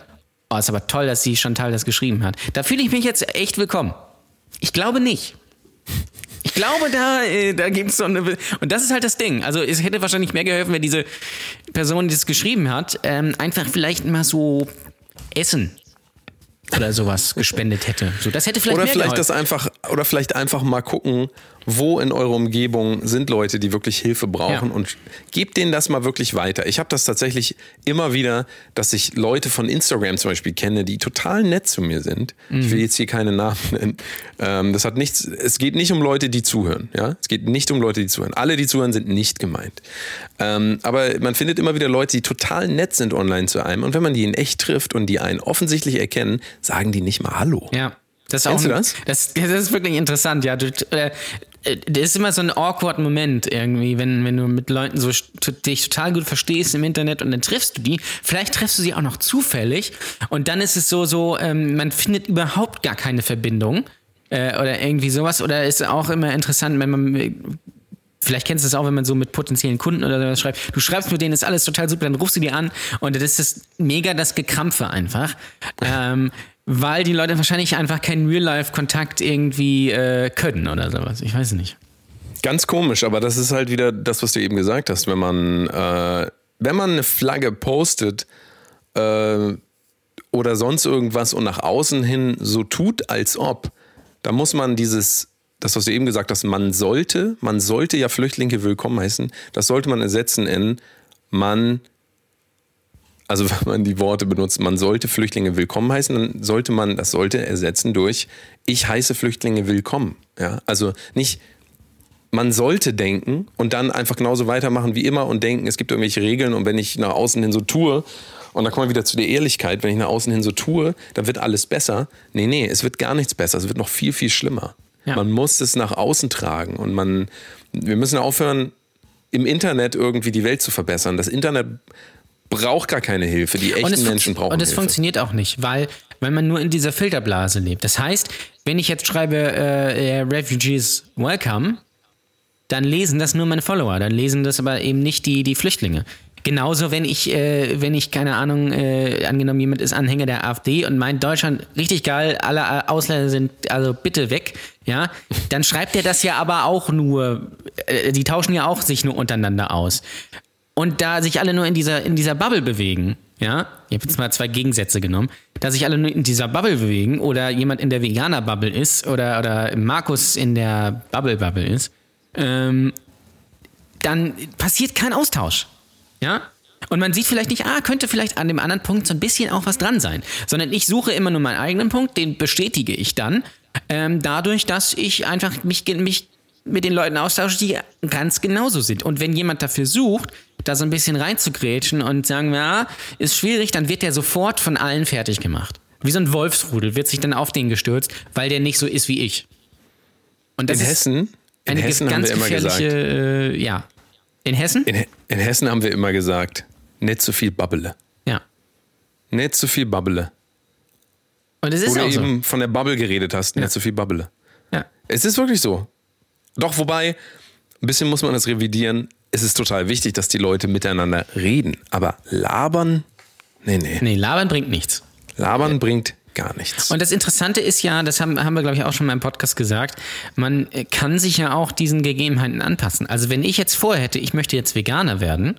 oh, ist aber toll, dass sie Chantal das geschrieben hat. Da fühle ich mich jetzt echt willkommen. Ich glaube nicht. Ich glaube, da, äh, da gibt es so eine. Und das ist halt das Ding. Also, es hätte wahrscheinlich mehr geholfen, wenn diese Person, die es geschrieben hat, ähm, einfach vielleicht mal so Essen oder sowas gespendet hätte. So, das hätte vielleicht Oder mehr vielleicht geholfen. das einfach, oder vielleicht einfach mal gucken, wo in eurer Umgebung sind Leute, die wirklich Hilfe brauchen Ja. und gebt denen das mal wirklich weiter. Ich habe das tatsächlich immer wieder, dass ich Leute von Instagram zum Beispiel kenne, die total nett zu mir sind. Ich Mhm. will jetzt hier keine Namen nennen. Ähm, das hat nichts, es geht nicht um Leute, die zuhören. Ja? Es geht nicht um Leute, die zuhören. Alle, die zuhören, sind nicht gemeint. Ähm, aber man findet immer wieder Leute, die total nett sind online zu einem. Und wenn man die in echt trifft und die einen offensichtlich erkennen, sagen die nicht mal Hallo. Ja. Das ist Kennst auch du das? das? Das ist wirklich interessant, ja. Du, äh, das ist immer so ein awkward Moment irgendwie, wenn, wenn du mit Leuten so dich total gut verstehst im Internet und dann triffst du die. Vielleicht triffst du sie auch noch zufällig und dann ist es so, so, ähm, man findet überhaupt gar keine Verbindung äh, oder irgendwie sowas. Oder ist auch immer interessant, wenn man Vielleicht kennst du es auch, wenn man so mit potenziellen Kunden oder sowas schreibt. Du schreibst mit denen, ist alles total super, dann rufst du die an und das ist mega das Gekrampfe einfach. Ähm, weil die Leute wahrscheinlich einfach keinen Real-Life-Kontakt irgendwie äh, können oder sowas. Ich weiß nicht. Ganz komisch, aber das ist halt wieder das, was du eben gesagt hast. Wenn man, äh, wenn man eine Flagge postet äh, oder sonst irgendwas und nach außen hin so tut, als ob, da muss man dieses, das, was du eben gesagt hast, man sollte, man sollte ja Flüchtlinge willkommen heißen, das sollte man ersetzen in man also wenn man die Worte benutzt, man sollte Flüchtlinge willkommen heißen, dann sollte man, das sollte ersetzen durch, ich heiße Flüchtlinge willkommen. Ja, also nicht, man sollte denken und dann einfach genauso weitermachen wie immer und denken, es gibt irgendwelche Regeln und wenn ich nach außen hin so tue, und dann kommen wir wieder zu der Ehrlichkeit, wenn ich nach außen hin so tue, dann wird alles besser. Nee, nee, es wird gar nichts besser, es wird noch viel, viel schlimmer. Ja. Man muss es nach außen tragen und man, wir müssen aufhören, im Internet irgendwie die Welt zu verbessern. Das Internet braucht gar keine Hilfe. Die echten Menschen brauchen Und es Hilfe. funktioniert auch nicht, weil wenn man nur in dieser Filterblase lebt. Das heißt, wenn ich jetzt schreibe äh, Refugees Welcome, dann lesen das nur meine Follower, dann lesen das aber eben nicht die, die Flüchtlinge. Genauso, wenn ich, äh, wenn ich, keine Ahnung, äh, angenommen, jemand ist Anhänger der AfD und meint Deutschland richtig geil, alle Ausländer sind also bitte weg, ja, dann schreibt er das ja aber auch nur, äh, die tauschen ja auch sich nur untereinander aus und da sich alle nur in dieser, in dieser Bubble bewegen, ja, ich habe jetzt mal zwei Gegensätze genommen, da sich alle nur in dieser Bubble bewegen oder jemand in der Veganer-Bubble ist oder, oder Markus in der Bubble-Bubble ist, ähm, dann passiert kein Austausch. Ja? Und man sieht vielleicht nicht, ah, könnte vielleicht an dem anderen Punkt so ein bisschen auch was dran sein, sondern ich suche immer nur meinen eigenen Punkt, den bestätige ich dann, ähm, dadurch, dass ich einfach mich, mich mit den Leuten austausche, die ganz genauso sind. Und wenn jemand dafür sucht, da so ein bisschen reinzugrätschen und sagen, ja, ist schwierig, dann wird der sofort von allen fertig gemacht. Wie so ein Wolfsrudel wird sich dann auf den gestürzt, weil der nicht so ist wie ich. Und das in Hessen, in Hessen haben wir immer gesagt. Äh, ja. In Hessen? In, in, Hessen haben wir immer gesagt, nicht zu viel Bubble. Ja. Nicht zu viel Bubble. Und es ist Wo auch du eben so. von der Bubble geredet hast, nicht zu viel Bubble. Ja. Es ist wirklich so. Doch, wobei, ein bisschen muss man das revidieren. Es ist total wichtig, dass die Leute miteinander reden. Aber labern, nee, nee. Nee, labern bringt nichts. Labern bringt gar nichts. Und das Interessante ist ja, das haben, haben wir, glaube ich, auch schon mal im Podcast gesagt, man kann sich ja auch diesen Gegebenheiten anpassen. Also wenn ich jetzt vorhätte, ich möchte jetzt Veganer werden,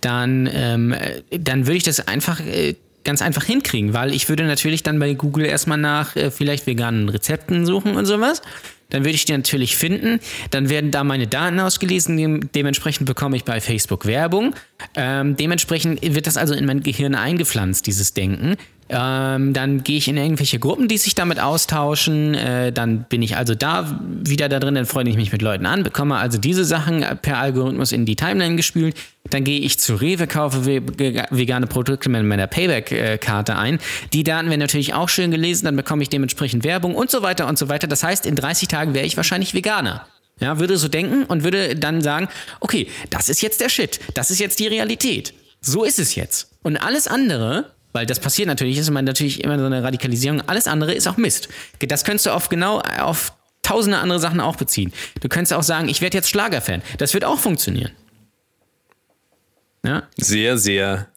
dann, ähm, dann würde ich das einfach äh, ganz einfach hinkriegen, weil ich würde natürlich dann bei Google erstmal nach äh, vielleicht veganen Rezepten suchen und sowas. Dann würde ich die natürlich finden. Dann werden da meine Daten ausgelesen. Dementsprechend bekomme ich bei Facebook Werbung. Ähm, dementsprechend wird das also in mein Gehirn eingepflanzt, dieses Denken. Ähm, dann gehe ich in irgendwelche Gruppen, die sich damit austauschen. Äh, dann bin ich also da wieder da drin, dann freue ich mich mit Leuten an, bekomme also diese Sachen per Algorithmus in die Timeline gespült. Dann gehe ich zu Rewe, kaufe vegane Produkte mit meiner Payback-Karte ein. Die Daten werden natürlich auch schön gelesen, dann bekomme ich dementsprechend Werbung und so weiter und so weiter. Das heißt, in 30 Tagen wäre ich wahrscheinlich Veganer. Ja, würde so denken und würde dann sagen, okay, das ist jetzt der Shit, das ist jetzt die Realität. So ist es jetzt. Und alles andere weil das passiert natürlich, ist immer natürlich immer so eine Radikalisierung. Alles andere ist auch Mist. Das könntest du auf genau auf tausende andere Sachen auch beziehen. Du könntest auch sagen, ich werde jetzt Schlagerfan. Das wird auch funktionieren. Ja? Sehr, sehr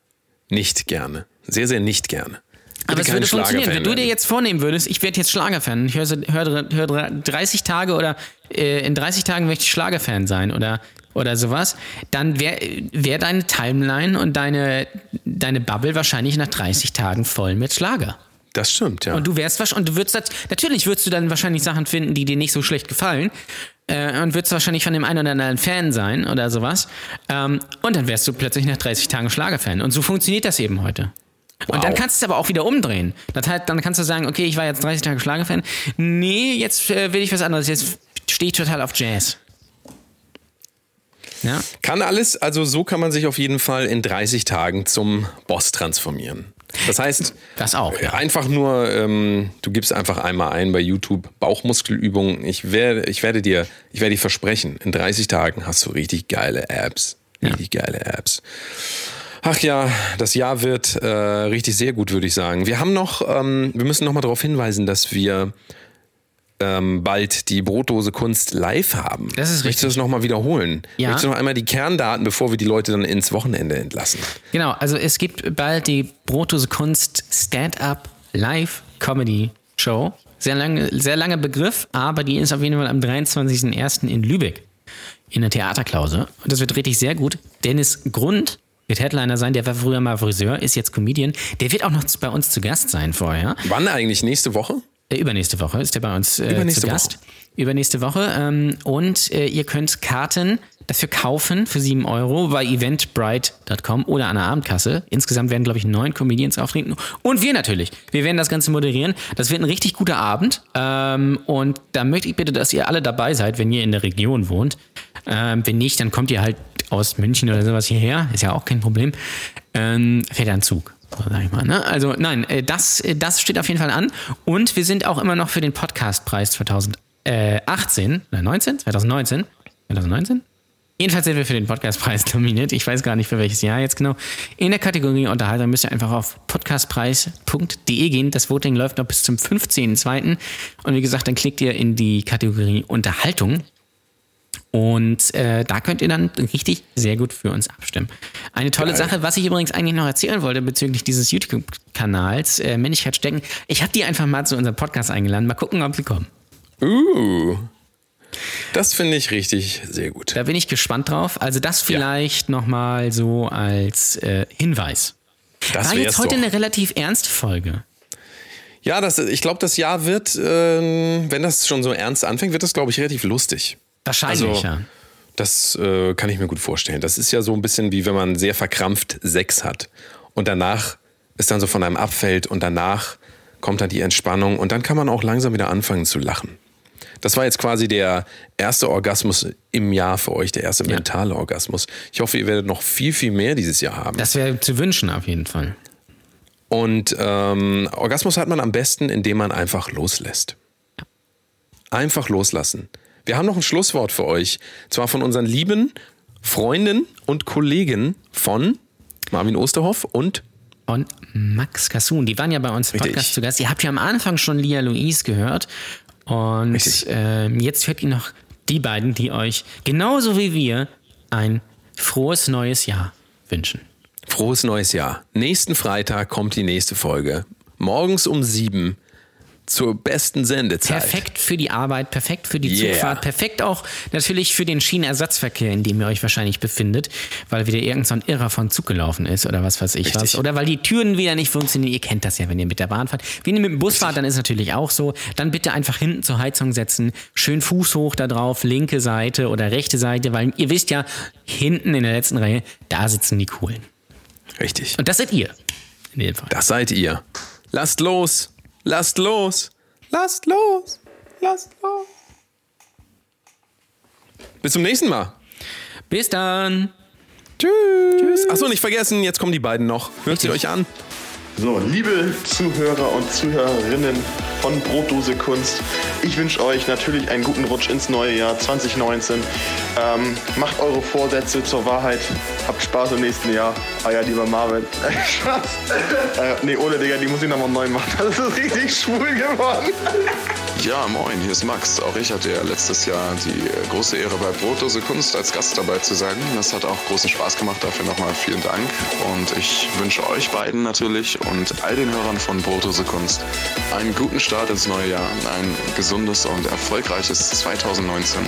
nicht gerne. Sehr, sehr nicht gerne. Aber es würde funktionieren, wenn du dir jetzt vornehmen würdest, ich werde jetzt Schlagerfan, ich höre hör, hör 30 Tage oder äh, in 30 Tagen möchte ich Schlagerfan sein oder oder sowas, dann wäre wär deine Timeline und deine, deine Bubble wahrscheinlich nach 30 Tagen voll mit Schlager. Das stimmt, ja. Und du wärst wahrscheinlich, und du würdest natürlich würdest du dann wahrscheinlich Sachen finden, die dir nicht so schlecht gefallen. Äh, und würdest wahrscheinlich von dem einen oder anderen Fan sein oder sowas. Ähm, und dann wärst du plötzlich nach 30 Tagen Schlagerfan. Und so funktioniert das eben heute. Wow. Und dann kannst du es aber auch wieder umdrehen. Das heißt, dann kannst du sagen, okay, ich war jetzt 30 Tage Schlagerfan. Nee, jetzt äh, will ich was anderes. Jetzt stehe ich total auf Jazz. Ja. Kann alles, also so kann man sich auf jeden Fall in 30 Tagen zum Boss transformieren. Das heißt, Das auch, ja. einfach nur, ähm, du gibst einfach einmal ein bei YouTube Bauchmuskelübungen. Ich werde, ich werde dir, ich werde dir versprechen, in 30 Tagen hast du richtig geile Apps. Richtig geile Apps. Ach ja, das Jahr wird äh, richtig sehr gut, würde ich sagen. Wir haben noch, ähm, wir müssen noch mal darauf hinweisen, dass wir ähm, bald die Brotdose Kunst live haben. Das ist Möchtest du das noch mal wiederholen? Ja. Möchtest du noch einmal die Kerndaten, bevor wir die Leute dann ins Wochenende entlassen? Genau, also es gibt bald die Brotdose Kunst Stand-Up Live Comedy Show. Sehr lange, sehr langer Begriff, aber die ist auf jeden Fall am 23.01. in Lübeck in der Theaterklause. Und das wird richtig sehr gut. Dennis Grund wird Headliner sein, der war früher mal Friseur, ist jetzt Comedian. Der wird auch noch bei uns zu Gast sein vorher. Wann eigentlich? Nächste Woche? Äh, übernächste Woche ist er bei uns äh, zu Gast. Übernächste Woche. Ähm, und äh, ihr könnt Karten dafür kaufen für 7 Euro bei eventbrite.com oder an der Abendkasse. Insgesamt werden, glaube ich, neun Comedians auftreten. Und wir natürlich. Wir werden das Ganze moderieren. Das wird ein richtig guter Abend. Ähm, und da möchte ich bitte, dass ihr alle dabei seid, wenn ihr in der Region wohnt. Ähm, wenn nicht, dann kommt ihr halt aus München oder sowas hierher. Ist ja auch kein Problem. Ähm, fährt ein Zug. Sag ich mal, ne? Also nein, äh, das, äh, das steht auf jeden Fall an. Und wir sind auch immer noch für den Podcastpreis 2018 oder 19? 2019? 2019? Jedenfalls sind wir für den Podcastpreis nominiert. Ich weiß gar nicht für welches Jahr jetzt genau. In der Kategorie Unterhaltung müsst ihr einfach auf podcastpreis.de gehen. Das Voting läuft noch bis zum 15.02. Und wie gesagt, dann klickt ihr in die Kategorie Unterhaltung. Und äh, da könnt ihr dann richtig sehr gut für uns abstimmen. Eine tolle Sache, was ich übrigens eigentlich noch erzählen wollte bezüglich dieses YouTube-Kanals, äh, Männlichkeit stecken. Ich habe die einfach mal zu unserem Podcast eingeladen. Mal gucken, ob sie kommen. Uh. Das finde ich richtig sehr gut. Da bin ich gespannt drauf. Also das vielleicht noch nochmal so als äh, Hinweis. Das War jetzt heute doch. eine relativ ernste Folge. Ja, das, ich glaube, das Jahr wird, ähm, wenn das schon so ernst anfängt, wird das, glaube ich, relativ lustig. Wahrscheinlich, Also, ja. Das äh, kann ich mir gut vorstellen. Das ist ja so ein bisschen wie wenn man sehr verkrampft Sex hat und danach es dann so von einem abfällt und danach kommt dann die Entspannung und dann kann man auch langsam wieder anfangen zu lachen. Das war jetzt quasi der erste Orgasmus im Jahr für euch, der erste mentale Orgasmus. Ich hoffe, ihr werdet noch viel, viel mehr dieses Jahr haben. Das wäre zu wünschen auf jeden Fall. Und ähm, Orgasmus hat man am besten, indem man einfach loslässt. Einfach loslassen. Wir haben noch ein Schlusswort für euch. Zwar von unseren lieben Freunden und Kollegen von Marvin Osterhoff und Und Max Kassun, die waren ja bei uns im Richtig. Podcast zu Gast. Ihr habt ja am Anfang schon Lia Louise gehört. Und Richtig. ähm, jetzt hört ihr noch die beiden, die euch genauso wie wir ein frohes neues Jahr wünschen. frohes neues Jahr. Nächsten Freitag kommt die nächste Folge. Morgens um sieben zur besten Sendezeit. Perfekt für die Arbeit, perfekt für die Yeah. Zugfahrt, perfekt auch natürlich für den Schienenersatzverkehr, in dem ihr euch wahrscheinlich befindet, weil wieder irgend so ein Irrer von Zug gelaufen ist oder was weiß ich Richtig. was. Oder weil die Türen wieder nicht funktionieren. Ihr kennt das ja, wenn ihr mit der Bahn fahrt. Wenn ihr mit dem Bus fahrt, dann ist es natürlich auch so. Dann bitte einfach hinten zur Heizung setzen, schön Fuß hoch da drauf, linke Seite oder rechte Seite, weil ihr wisst ja, hinten in der letzten Reihe, da sitzen die Coolen. Richtig. Und das seid ihr. In dem Fall. Das seid ihr. Lasst los. Lasst los. Lasst los. Lasst los. Bis zum nächsten Mal. Bis dann. Tschüss. Achso, nicht vergessen, jetzt kommen die beiden noch. Hört sie euch an. So, liebe Zuhörer und Zuhörerinnen von Brotdose Kunst, ich wünsche euch natürlich einen guten Rutsch ins neue Jahr 2019. Ähm, macht eure Vorsätze zur Wahrheit. Habt Spaß im nächsten Jahr. Ah ja, lieber Marvin. Spaß. äh, nee, ohne Digga, die muss ich nochmal neu machen. Das ist richtig schwul geworden. Ja, moin, hier ist Max. Auch ich hatte ja letztes Jahr die äh, große Ehre bei Brotdose Kunst als Gast dabei zu sein. Das hat auch großen Spaß gemacht. Dafür nochmal vielen Dank. Und ich wünsche euch beiden natürlich und all den Hörern von Brotdose Kunst einen guten Start ins neue Jahr. Ein gesundes und erfolgreiches 2019.